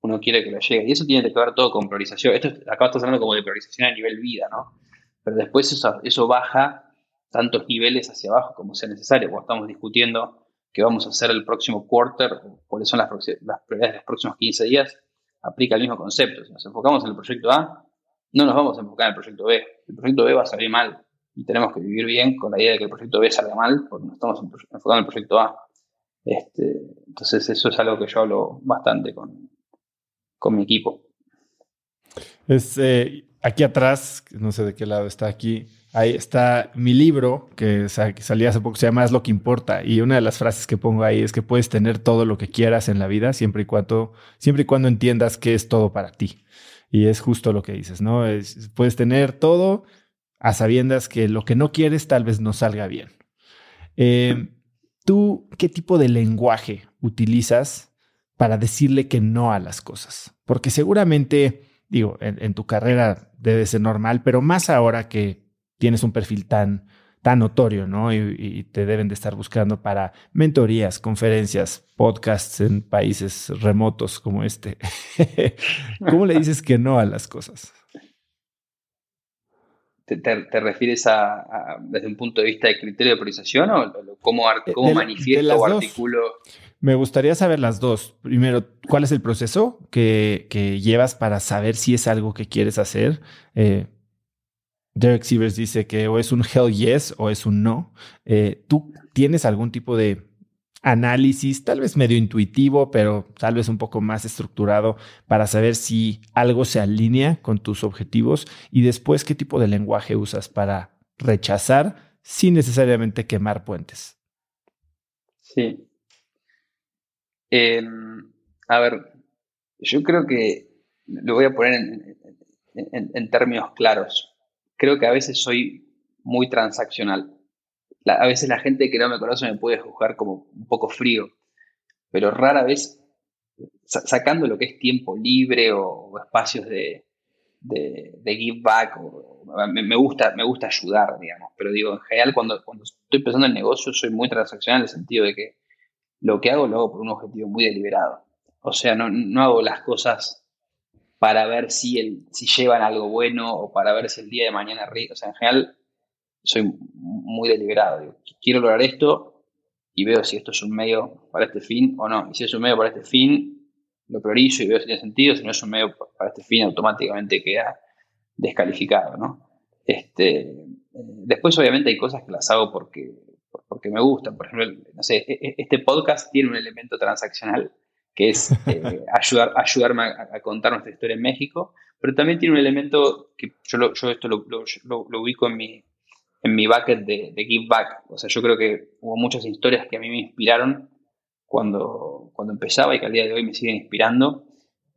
uno quiere que le llegue. Y eso tiene que ver todo con priorización. Esto acá estás hablando como de priorización a nivel vida, ¿no? Pero después eso, baja tantos niveles hacia abajo como sea necesario. Cuando estamos discutiendo qué vamos a hacer el próximo quarter, cuáles son las, las prioridades de los próximos 15 días, aplica el mismo concepto. Si nos enfocamos en el proyecto A, no nos vamos a enfocar en el proyecto B. El proyecto B va a salir mal y tenemos que vivir bien con la idea de que el proyecto B salga mal, porque no estamos enfocando en el proyecto A. Este, entonces eso es algo que yo hablo bastante con, con mi equipo. Es, eh, aquí atrás, no sé de qué lado está aquí, ahí está mi libro que, salía hace poco, se llama Es lo que importa. Y una de las frases que pongo ahí es que puedes tener todo lo que quieras en la vida siempre y cuando, siempre y cuando entiendas que es todo para ti. Y es justo lo que dices, ¿no? Es, puedes tener todo, a sabiendas que lo que no quieres tal vez no salga bien. Eh, ¿Tú qué tipo de lenguaje utilizas para decirle que no a las cosas? Porque seguramente, digo, en, tu carrera debe ser normal, pero más ahora que tienes un perfil tan, tan notorio, ¿no? Y, te deben de estar buscando para mentorías, conferencias, podcasts en países remotos como este. ¿Cómo le dices que no a las cosas? ¿Te, refieres a, desde un punto de vista de criterio de priorización o cómo, cómo manifiesto o articulo? Me gustaría saber las dos. Primero, ¿cuál es el proceso que, llevas para saber si es algo que quieres hacer? Eh, Derek Sivers dice que o es un hell yes o es un no. Eh, ¿Tú tienes algún tipo de análisis, tal vez medio intuitivo, pero tal vez un poco más estructurado para saber si algo se alinea con tus objetivos y después qué tipo de lenguaje usas para rechazar sin necesariamente quemar puentes? Sí, Em, a ver, yo creo que lo voy a poner en, términos claros. Creo que a veces soy muy transaccional. A veces la gente que no me conoce me puede juzgar como un poco frío, pero rara vez, sacando lo que es tiempo libre o, espacios de, give back, me, gusta, me gusta ayudar, digamos, pero digo, en general cuando, estoy pensando en negocio soy muy transaccional en el sentido de que lo que hago lo hago por un objetivo muy deliberado. O sea, no, hago las cosas para ver si, el, si llevan algo bueno o para ver si el día de mañana. O sea, en general soy muy deliberado. quiero lograr esto y veo si esto es un medio para este fin o no. Y si es un medio para este fin, lo priorizo y veo si tiene sentido. Si no es un medio para este fin, automáticamente queda descalificado, ¿no? Este, eh, después, obviamente, hay cosas que las hago porque porque me gustan. Por ejemplo, no sé, e, e, este podcast tiene un elemento transaccional que es eh, ayudar, ayudarme a, contar nuestra historia en México, pero también tiene un elemento que yo, yo esto lo, lo, ubico en mi, en mi bucket de, de, give back. O sea, yo creo que hubo muchas historias que a mí me inspiraron cuando, cuando empezaba y que al día de hoy me siguen inspirando.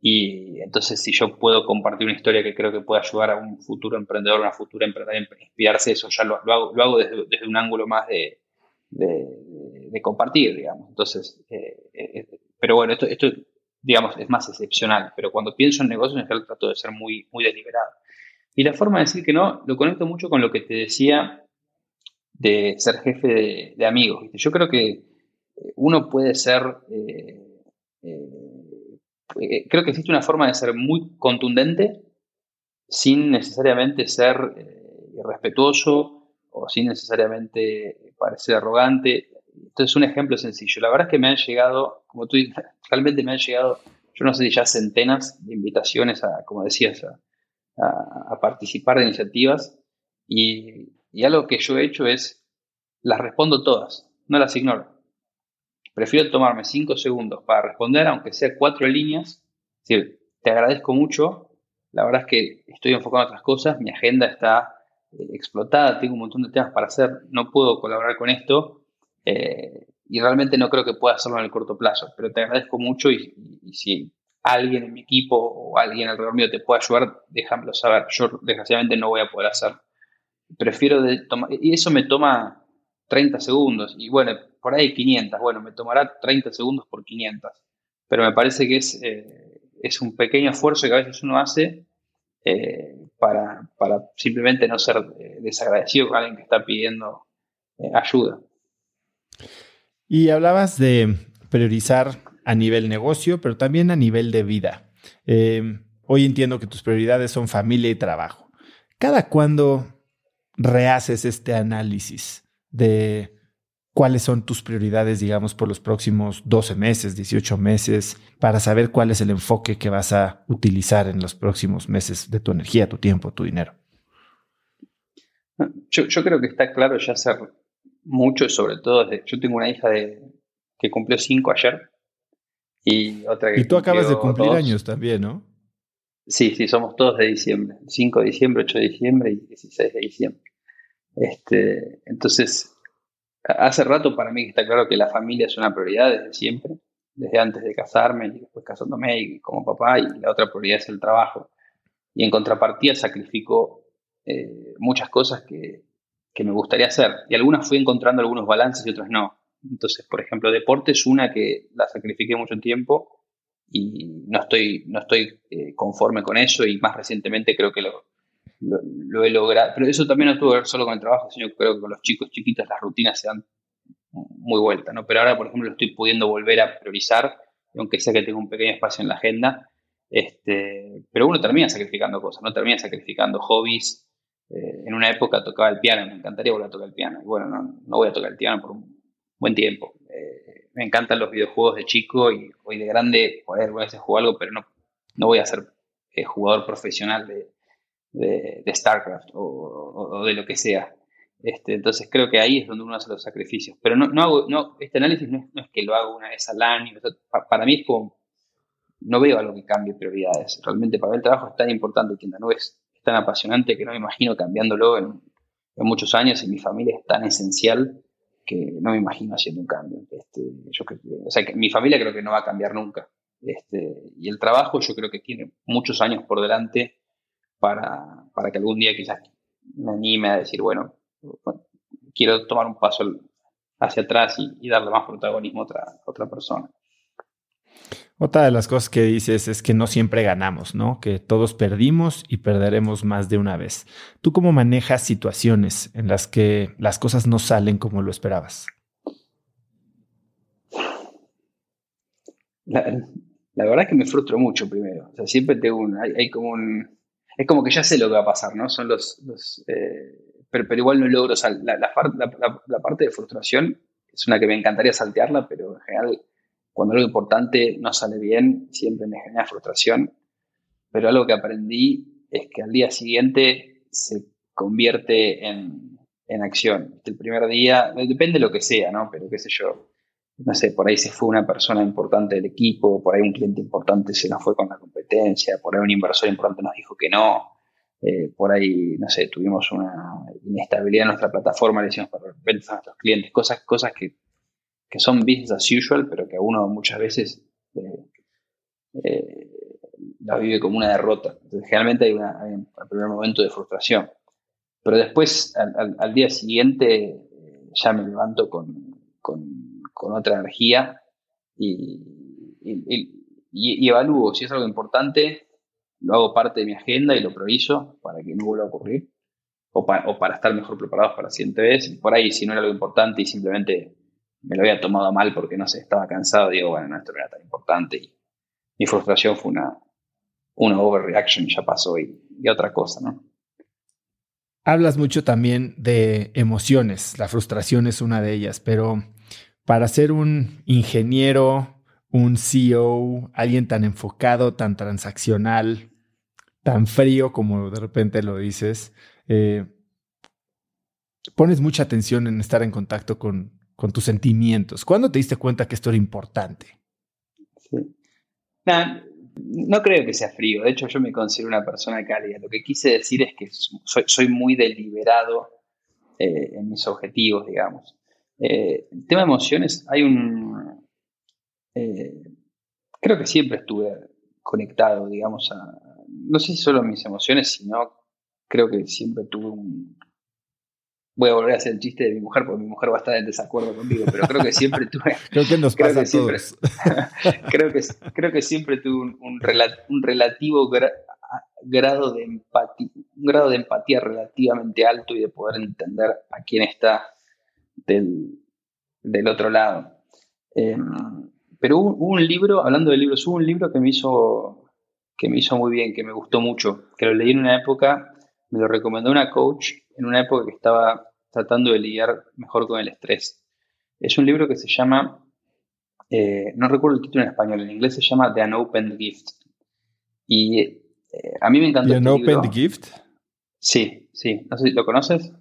Y entonces si yo puedo compartir una historia que creo que puede ayudar a un futuro emprendedor, una futura emprendedora a inspirarse, eso ya lo, hago, lo hago desde, desde, un ángulo más de, de, compartir, digamos. Entonces, eh, eh, pero bueno, esto, esto, digamos, es más excepcional, pero cuando pienso en negocios, en general trato de ser muy, muy deliberado. Y la forma de decir que no, lo conecto mucho con lo que te decía de ser jefe de, amigos. Yo creo que uno puede ser, eh, creo que existe una forma de ser muy contundente sin necesariamente ser irrespetuoso o sin necesariamente parecer arrogante. Entonces, un ejemplo sencillo. La verdad es que me han llegado, como tú dices, realmente me han llegado, yo no sé si ya centenas de invitaciones a, como decías, a, participar de iniciativas. Y, algo que yo he hecho es, las respondo todas, no las ignoro. Prefiero tomarme cinco segundos para responder, aunque sea cuatro líneas. Te agradezco mucho. La verdad es que estoy enfocado en otras cosas. Mi agenda está eh, explotada, tengo un montón de temas para hacer, no puedo colaborar con esto eh, y realmente no creo que pueda hacerlo en el corto plazo, pero te agradezco mucho y, si alguien en mi equipo o alguien alrededor mío te puede ayudar, déjamelo saber. Yo desgraciadamente no voy a poder hacerlo. Prefiero tomar, y eso me toma 30 segundos y bueno, por ahí 500, bueno, me tomará 30 segundos por 500, pero me parece que es, eh, es un pequeño esfuerzo que a veces uno hace para, simplemente no ser eh, desagradecido con alguien que está pidiendo eh, ayuda. Y hablabas de priorizar a nivel negocio, pero también a nivel de vida. Eh, hoy entiendo que tus prioridades son familia y trabajo. ¿Cada cuándo rehaces este análisis de cuáles son tus prioridades, digamos, por los próximos 12 meses, 18 meses, para saber cuál es el enfoque que vas a utilizar en los próximos meses de tu energía, tu tiempo, tu dinero. Yo, creo que está claro ya hacer mucho, sobre todo, yo tengo una hija de, que cumplió 5 ayer y otra que... Y tú acabas de cumplir años también, ¿no? Sí, sí, somos todos de diciembre, 5 de diciembre, 8 de diciembre y 16 de diciembre. Este, entonces, Hace rato para mí está claro que la familia es una prioridad desde siempre, desde antes de casarme y después casándome y como papá, y la otra prioridad es el trabajo. Y en contrapartida sacrifico eh, muchas cosas que, me gustaría hacer. Y algunas fui encontrando algunos balances y otras no. Entonces, por ejemplo, deporte es una que la sacrifiqué mucho tiempo y no estoy, no estoy eh, conforme con eso y más recientemente creo que lo, lo, he logrado. Pero eso también no tuvo que ver solo con el trabajo, sino creo que con los chicos chiquitos las rutinas se dan muy vuelta, ¿no? Pero ahora, por ejemplo, lo estoy pudiendo volver a priorizar, aunque sea que tengo un pequeño espacio en la agenda, este, pero uno termina sacrificando cosas, no termina sacrificando hobbies. Eh, en una época tocaba el piano, me encantaría volver a tocar el piano. Y bueno, no, no voy a tocar el piano por un buen tiempo. Eh, me encantan los videojuegos de chico y hoy de grande, por a veces juego algo, pero no, no voy a ser eh, jugador profesional de, de, StarCraft o, de lo que sea. Este, entonces creo que ahí es donde uno hace los sacrificios. Pero no, no hago, no, este análisis no es, que lo hago una vez al año. para mí es como, no veo algo que cambie prioridades. Realmente para mí el trabajo es tan importante, que no es, tan apasionante que no me imagino cambiándolo en, muchos años y mi familia es tan esencial que no me imagino haciendo un cambio. Este, yo o sea, que mi familia creo que no va a cambiar nunca. Este, y el trabajo yo creo que tiene muchos años por delante para, para que algún día quizás me anime a decir, bueno, quiero tomar un paso hacia atrás y, darle más protagonismo a otra, otra persona. Otra de las cosas que dices es que no siempre ganamos, ¿no? Que todos perdimos y perderemos más de una vez. ¿Tú cómo manejas situaciones en las que las cosas no salen como lo esperabas? La, verdad es que me frustro mucho primero. O sea, siempre tengo un, hay, como un, es como que ya sé lo que va a pasar, ¿no? Son los, eh, pero, pero, igual no logro, o sea, la, parte de frustración es una que me encantaría saltearla, pero en general, cuando algo importante no sale bien, siempre me genera frustración. Pero algo que aprendí es que al día siguiente se convierte en, en acción. El primer día, depende de lo que sea, ¿no? Pero qué sé yo, no sé, por ahí se fue una persona importante del equipo, por ahí un cliente importante se nos fue con la competencia, por ahí un inversor importante nos dijo que no, eh, por ahí, no sé, tuvimos una inestabilidad en nuestra plataforma, le decimos para ventas a nuestros clientes, cosas, cosas que, son business as usual, pero que uno muchas veces eh, eh, la vive como una derrota. Entonces, generalmente hay, un primer momento de frustración. Pero después, al, día siguiente, ya me levanto con, otra energía y, y, evalúo si es algo importante, lo hago parte de mi agenda y lo priorizo para que no vuelva a ocurrir o, o para estar mejor preparados para la siguiente vez. Por ahí, si no era algo importante y simplemente me lo había tomado mal porque no sé, estaba cansado, digo, bueno, esto no era tan importante. Y mi frustración fue una, una overreaction, ya pasó y, y otra cosa, ¿no? Hablas mucho también de emociones, la frustración es una de ellas, pero para ser un ingeniero un CEO, alguien tan enfocado, tan transaccional, tan frío como de repente lo dices, eh, pones mucha atención en estar en contacto con, tus sentimientos. ¿Cuándo te diste cuenta que esto era importante? no creo que sea frío. De hecho, yo me considero una persona cálida. Lo que quise decir es que soy, muy deliberado eh, en mis objetivos, digamos. Eh, el tema de emociones, hay un, eh, creo que siempre estuve conectado, digamos, a, no sé si solo mis emociones, sino creo que siempre tuve un... Voy a volver a hacer el chiste de mi mujer, porque mi mujer va a estar en desacuerdo conmigo, pero creo que siempre tuve... creo que nos pasa a todos. creo, que, creo que siempre tuve un, un, relativo grado de empatía, un grado de empatía relativamente alto y de poder entender a quién está del, del otro lado. Em, pero hubo, un libro, hablando de libros, hubo un libro que me hizo que me hizo muy bien, que me gustó mucho, que lo leí en una época, me lo recomendó una coach en una época que estaba tratando de lidiar mejor con el estrés. Es un libro que se llama, eh, no recuerdo el título en español, en inglés se llama The Unopened Gift. Y eh, a mí me encantó. ¿The este Unopened Gift? Sí, sí. No sé si lo conoces.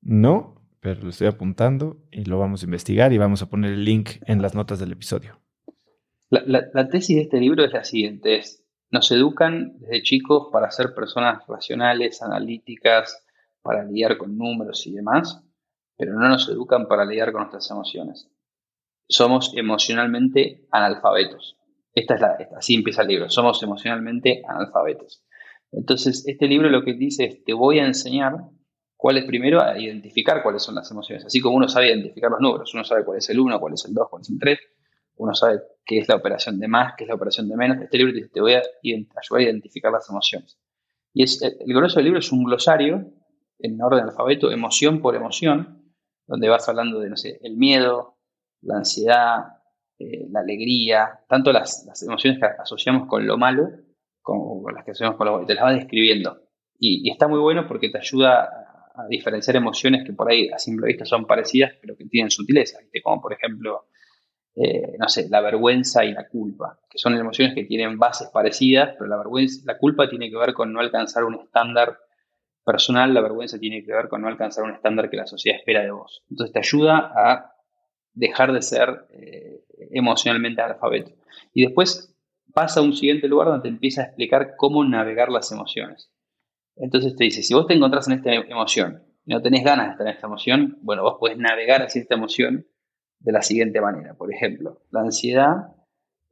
No, pero lo estoy apuntando y lo vamos a investigar y vamos a poner el link en las notas del episodio. La, tesis de este libro es la siguiente, nos educan desde chicos para ser personas racionales, analíticas, para lidiar con números y demás, pero no nos educan para lidiar con nuestras emociones. Somos emocionalmente analfabetos. Esta es la, así empieza el libro, somos emocionalmente analfabetos. Entonces, este libro lo que dice es, te voy a enseñar cuál es primero a identificar cuáles son las emociones. Así como uno sabe identificar los números, uno sabe cuál es el 1, cuál es el 2, cuál es el 3, uno sabe qué es la operación de más, qué es la operación de menos. Este libro te, dice, te voy a ayudar a identificar las emociones. Y el, el del libro es un glosario en orden alfabeto, emoción por emoción, donde vas hablando de, no sé, el miedo, la ansiedad, eh, la alegría, tanto las, emociones que asociamos con lo malo como las que asociamos con lo bueno, te las va describiendo. Y, está muy bueno porque te ayuda a, diferenciar emociones que por ahí a simple vista son parecidas, pero que tienen sutileza, como por ejemplo, eh, no sé, la vergüenza y la culpa, que son emociones que tienen bases parecidas, pero la vergüenza, la culpa tiene que ver con no alcanzar un estándar personal, la vergüenza tiene que ver con no alcanzar un estándar que la sociedad espera de vos. Entonces te ayuda a dejar de ser eh, emocionalmente alfabeto. Y después pasa a un siguiente lugar donde te empieza a explicar cómo navegar las emociones. Entonces te dice, si vos te encontrás en esta emoción y no tenés ganas de estar en esta emoción, bueno, vos podés navegar hacia esta emoción de la siguiente manera. Por ejemplo, la ansiedad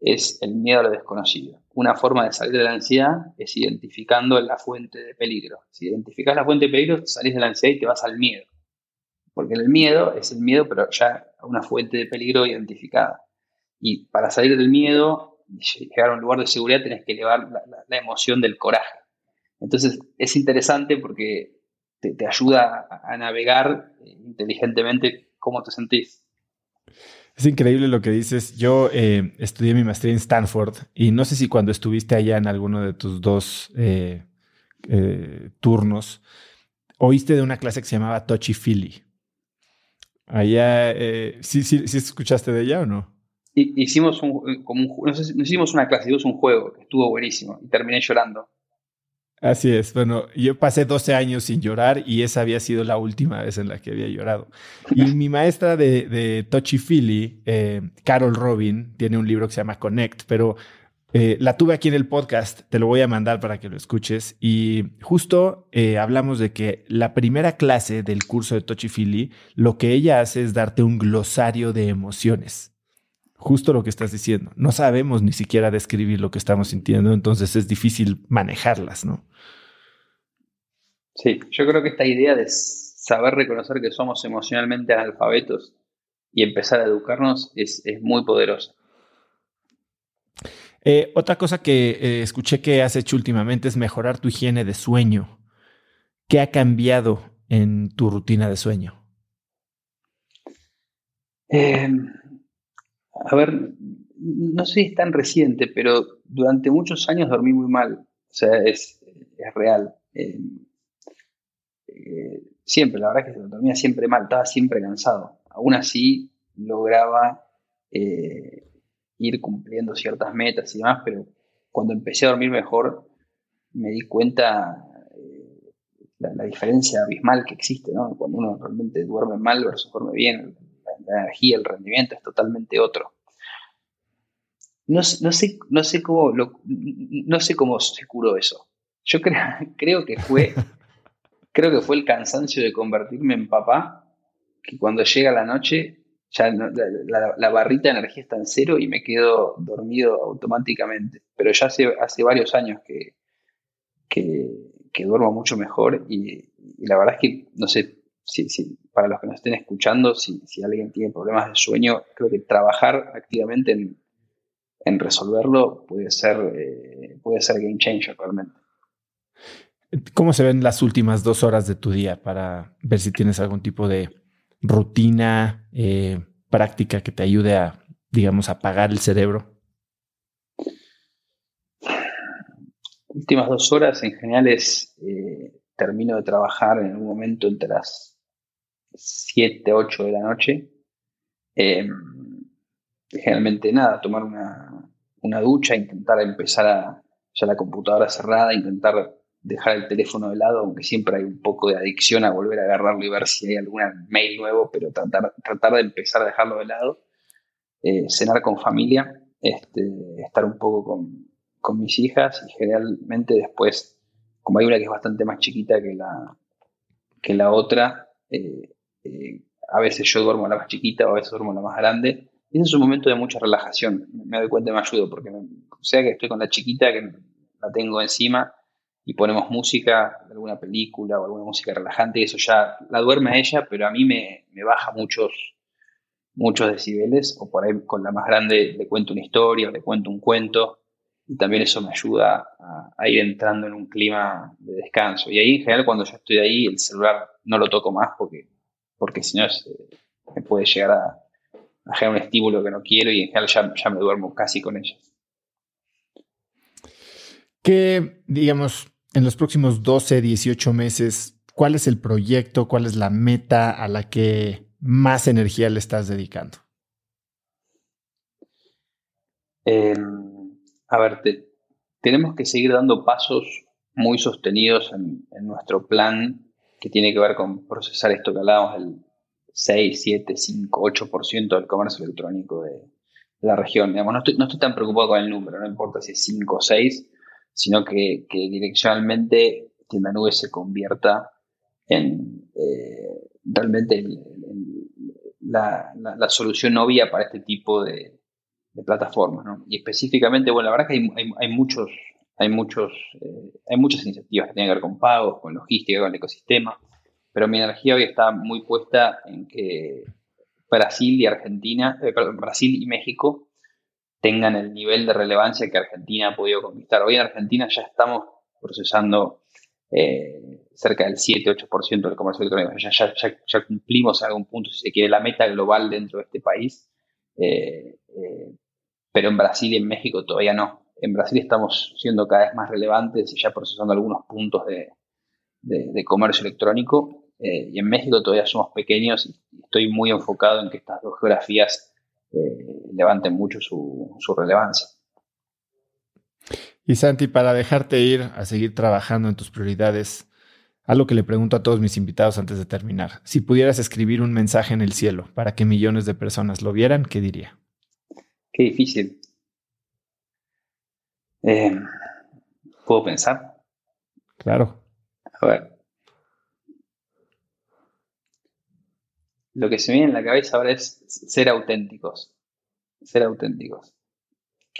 es el miedo a lo desconocido. Una forma de salir de la ansiedad es identificando la fuente de peligro. Si identificas la fuente de peligro, salís de la ansiedad y te vas al miedo. Porque el miedo es el miedo, pero ya a una fuente de peligro identificada. Y para salir del miedo, llegar a un lugar de seguridad, tenés que elevar la, emoción del coraje. Entonces, es interesante porque te, ayuda a, navegar eh, inteligentemente cómo te sentís. Es increíble lo que dices. Yo eh, estudié mi maestría en Stanford y no sé si cuando estuviste allá en alguno de tus dos eh, eh, turnos, oíste de una clase que se llamaba Touchy Feely. Allá, ¿sí, sí, sí escuchaste de ella o no? Hicimos, un, como no, hicimos una clase, hicimos un juego que estuvo buenísimo y terminé llorando. Así es. Bueno, yo pasé 12 años sin llorar y esa había sido la última vez en la que había llorado. Y mi maestra de, de Touchy Feely, eh, Carol Robin, tiene un libro que se llama Connect, pero eh, la tuve aquí en el podcast, te lo voy a mandar para que lo escuches. Y justo eh, hablamos de que la primera clase del curso de Touchy Feely, lo que ella hace es darte un glosario de emociones justo lo que estás diciendo. No sabemos ni siquiera describir lo que estamos sintiendo, entonces es difícil manejarlas, ¿no? Sí, yo creo que esta idea de saber reconocer que somos emocionalmente analfabetos y empezar a educarnos es, muy poderosa. Eh, otra cosa que eh, escuché que has hecho últimamente es mejorar tu higiene de sueño. ¿Qué ha cambiado en tu rutina de sueño? Eh, a ver, no sé si es tan reciente, pero durante muchos años dormí muy mal. O sea, es, real. Eh, eh, siempre, la verdad es que dormía siempre mal, estaba siempre cansado. Aún así, lograba eh, ir cumpliendo ciertas metas y demás, pero cuando empecé a dormir mejor, me di cuenta la, la, diferencia abismal que existe, ¿no? Cuando uno realmente duerme mal versus duerme bien, la energía, el rendimiento es totalmente otro. No, sé, no, sé cómo no sé cómo se curó eso. Yo creo, creo que fue creo que fue el cansancio de convertirme en papá, que cuando llega la noche ya la, barrita de energía está en cero y me quedo dormido automáticamente. Pero ya hace, hace varios años que, que, duermo mucho mejor y, la verdad es que, no sé, si, para los que nos estén escuchando, si, alguien tiene problemas de sueño, creo que trabajar activamente en, resolverlo puede ser, eh, puede ser game changer realmente. ¿Cómo se ven las últimas dos horas de tu día para ver si tienes algún tipo de rutina, eh, práctica que te ayude a, digamos, apagar el cerebro? Últimas dos horas en general es, eh, termino de trabajar en un momento entre las 7, 8 de la noche. Em, generalmente nada, tomar una, una, ducha, intentar empezar a, ya la computadora cerrada, intentar dejar el teléfono de lado, aunque siempre hay un poco de adicción a volver a agarrarlo y ver si hay algún mail nuevo, pero tratar, tratar de empezar a dejarlo de lado. Eh, cenar con familia, este, estar un poco con, con, mis hijas y generalmente después, como hay una que es bastante más chiquita que la, que la otra, eh, eh, a veces yo duermo la más chiquita o a veces duermo la más grande. Ese es un momento de mucha relajación. Me doy cuenta y me ayudo porque sea que estoy con la chiquita que la tengo encima y ponemos música alguna película o alguna música relajante y eso ya la duerme a ella, pero a mí me, baja muchos, muchos decibeles o por ahí con la más grande le cuento una historia le cuento un cuento y también eso me ayuda a, ir entrando en un clima de descanso. Y ahí en general cuando yo estoy ahí el celular no lo toco más porque, porque si no me puede llegar a, a, generar un estímulo que no quiero y en general ya, ya me duermo casi con ellas. ¿Qué, digamos, en los próximos 12, 18 meses, cuál es el proyecto, cuál es la meta a la que más energía le estás dedicando? Em, a ver, tenemos que seguir dando pasos muy sostenidos en, nuestro plan que tiene que ver con procesar esto que hablábamos, 6, 7, 5, 8% del comercio electrónico de, la región. no, estoy, no estoy tan preocupado con el número, no importa si es 5 o 6, sino que, direccionalmente Tienda Nube se convierta en eh, realmente la, solución obvia para este tipo de, plataformas. Y específicamente, bueno, la verdad que hay, muchos, hay, muchos, eh, hay muchas iniciativas que tienen que ver con pagos, con logística, con el ecosistema, pero mi energía hoy está muy puesta en que Brasil y Argentina, eh, perdón, Brasil y México tengan el nivel de relevancia que Argentina ha podido conquistar. Hoy en Argentina ya estamos procesando eh, cerca del 7-8% del comercio electrónico. Ya, cumplimos en algún punto, si se quiere, la meta global dentro de este país. Eh, pero en Brasil y en México todavía no. En Brasil estamos siendo cada vez más relevantes y ya procesando algunos puntos de, comercio electrónico. Y en México todavía somos pequeños y estoy muy enfocado en que estas dos geografías eh, levanten mucho su, relevancia. Y Santi, para dejarte ir a seguir trabajando en tus prioridades, algo que le pregunto a todos mis invitados antes de terminar. Si pudieras escribir un mensaje en el cielo para que millones de personas lo vieran, ¿qué diría? Qué difícil. Eh, ¿Puedo pensar? Claro. A ver. Lo que se me viene en la cabeza ahora es ser auténticos. Ser auténticos.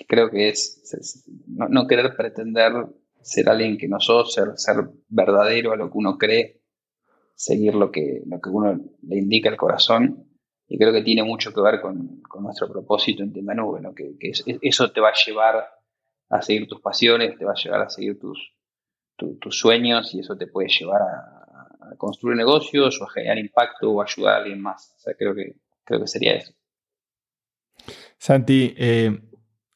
Creo que es, no, querer pretender ser alguien que no sos, ser, ser verdadero a lo que uno cree, seguir lo que, lo que uno le indica el corazón. Y creo que tiene mucho que ver con, nuestro propósito en Tienda Nube, que, eso te va a llevar a seguir tus pasiones, te va a llevar a seguir tus, tus sueños y eso te puede llevar a, construir negocios o a generar impacto o ayudar a alguien más. O sea, creo que, creo que sería eso. Santi, eh,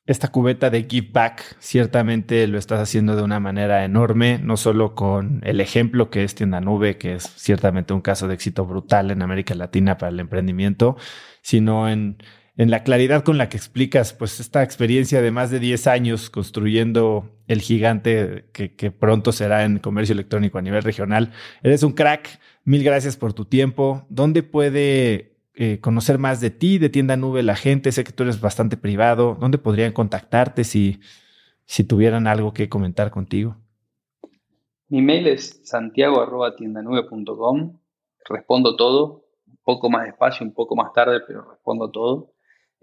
esta cubeta de Give Back ciertamente lo estás haciendo de una manera enorme, no solo con el ejemplo que es Tienda Nube, que es ciertamente un caso de éxito brutal en América Latina para el emprendimiento, sino en en la claridad con la que explicas pues esta experiencia de más de 10 años construyendo el gigante que, pronto será en comercio electrónico a nivel regional. Eres un crack, mil gracias por tu tiempo. ¿Dónde puede eh, conocer más de ti, de Tienda Nube, la gente? Sé que tú eres bastante privado. ¿Dónde podrían contactarte si, si tuvieran algo que comentar contigo? Mi mail es santiago.tiendanube.com. Respondo todo, un poco más despacio, un poco más tarde, pero respondo todo.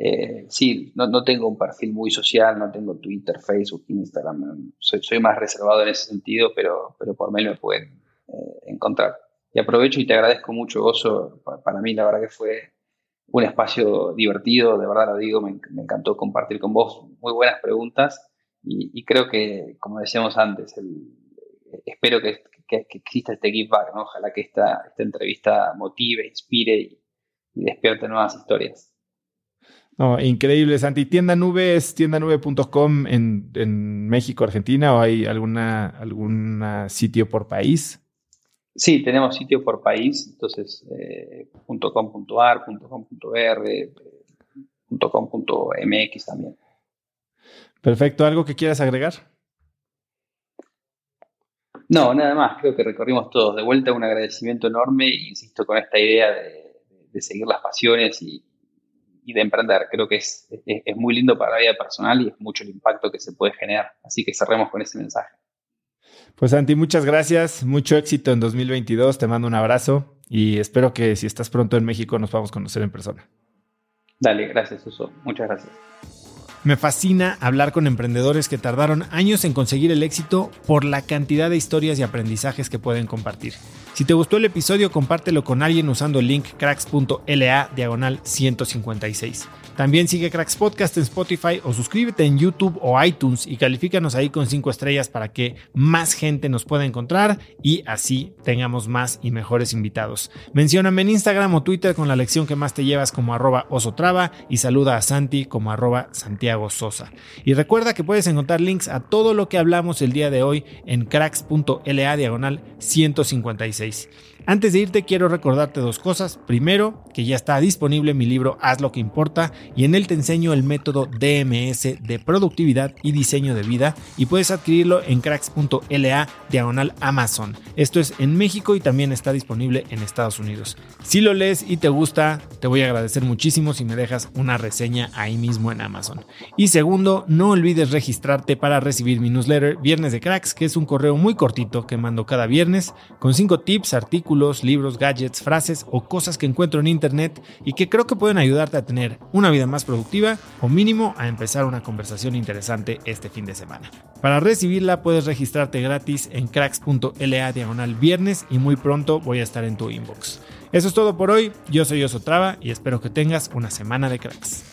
Eh, sí, no, tengo un perfil muy social, no tengo Twitter, Facebook, Instagram. Soy, más reservado en ese sentido, pero, pero por mail me pueden eh, encontrar. Y aprovecho y te agradezco mucho, Gozo. Para mí, la verdad que fue un espacio divertido, de verdad lo digo, me, encantó compartir con vos muy buenas preguntas y, creo que, como decíamos antes, espero que, exista este give back, ojalá que esta, esta entrevista motive, inspire y despierte nuevas historias. No, increíble, Santi. ¿Tienda nube es tiendanube.com en, en México, Argentina o hay alguna, alguna sitio por país? Sí, tenemos sitio por país, entonces eh, .com.ar, .com.br, .com.mx también. Perfecto, ¿algo que quieras agregar? No, nada más, creo que recorrimos todos. De vuelta un agradecimiento enorme, insisto, con esta idea de seguir las pasiones y, y de emprender. Creo que es, es, muy lindo para la vida personal y es mucho el impacto que se puede generar. Así que cerremos con ese mensaje. Pues Santi, muchas gracias, mucho éxito en 2022, te mando un abrazo y espero que si estás pronto en México nos podamos conocer en persona. Dale, gracias Uso, muchas gracias. Me fascina hablar con emprendedores que tardaron años en conseguir el éxito por la cantidad de historias y aprendizajes que pueden compartir. Si te gustó el episodio, compártelo con alguien usando el link cracks.la diagonal 156. También sigue Cracks Podcast en Spotify o suscríbete en YouTube o iTunes y califícanos ahí con 5 estrellas para que más gente nos pueda encontrar y así tengamos más y mejores invitados. Mencióname en Instagram o Twitter con la lección que más te llevas como arroba osotrava y saluda a Santi como arroba Santiago Sosa. Y recuerda que puedes encontrar links a todo lo que hablamos el día de hoy en cracks.la diagonal 156. Antes de irte quiero recordarte dos cosas. Primero, que ya está disponible mi libro Haz lo que importa y en él te enseño el método DMS de productividad y diseño de vida y puedes adquirirlo en cracks.la diagonal Amazon. Esto es en México y también está disponible en Estados Unidos. Si lo lees y te gusta, te voy a agradecer muchísimo si me dejas una reseña ahí mismo en Amazon. Y segundo, no olvides registrarte para recibir mi newsletter Viernes de Cracks, que es un correo muy cortito que mando cada viernes con 5 tips, artículos, libros, gadgets, frases o cosas que encuentro en internet y que creo que pueden ayudarte a tener una vida más productiva o mínimo a empezar una conversación interesante este fin de semana. Para recibirla puedes registrarte gratis en cracks.la diagonal viernes y muy pronto voy a estar en tu inbox. Eso es todo por hoy, yo soy Osotrava y espero que tengas una semana de cracks.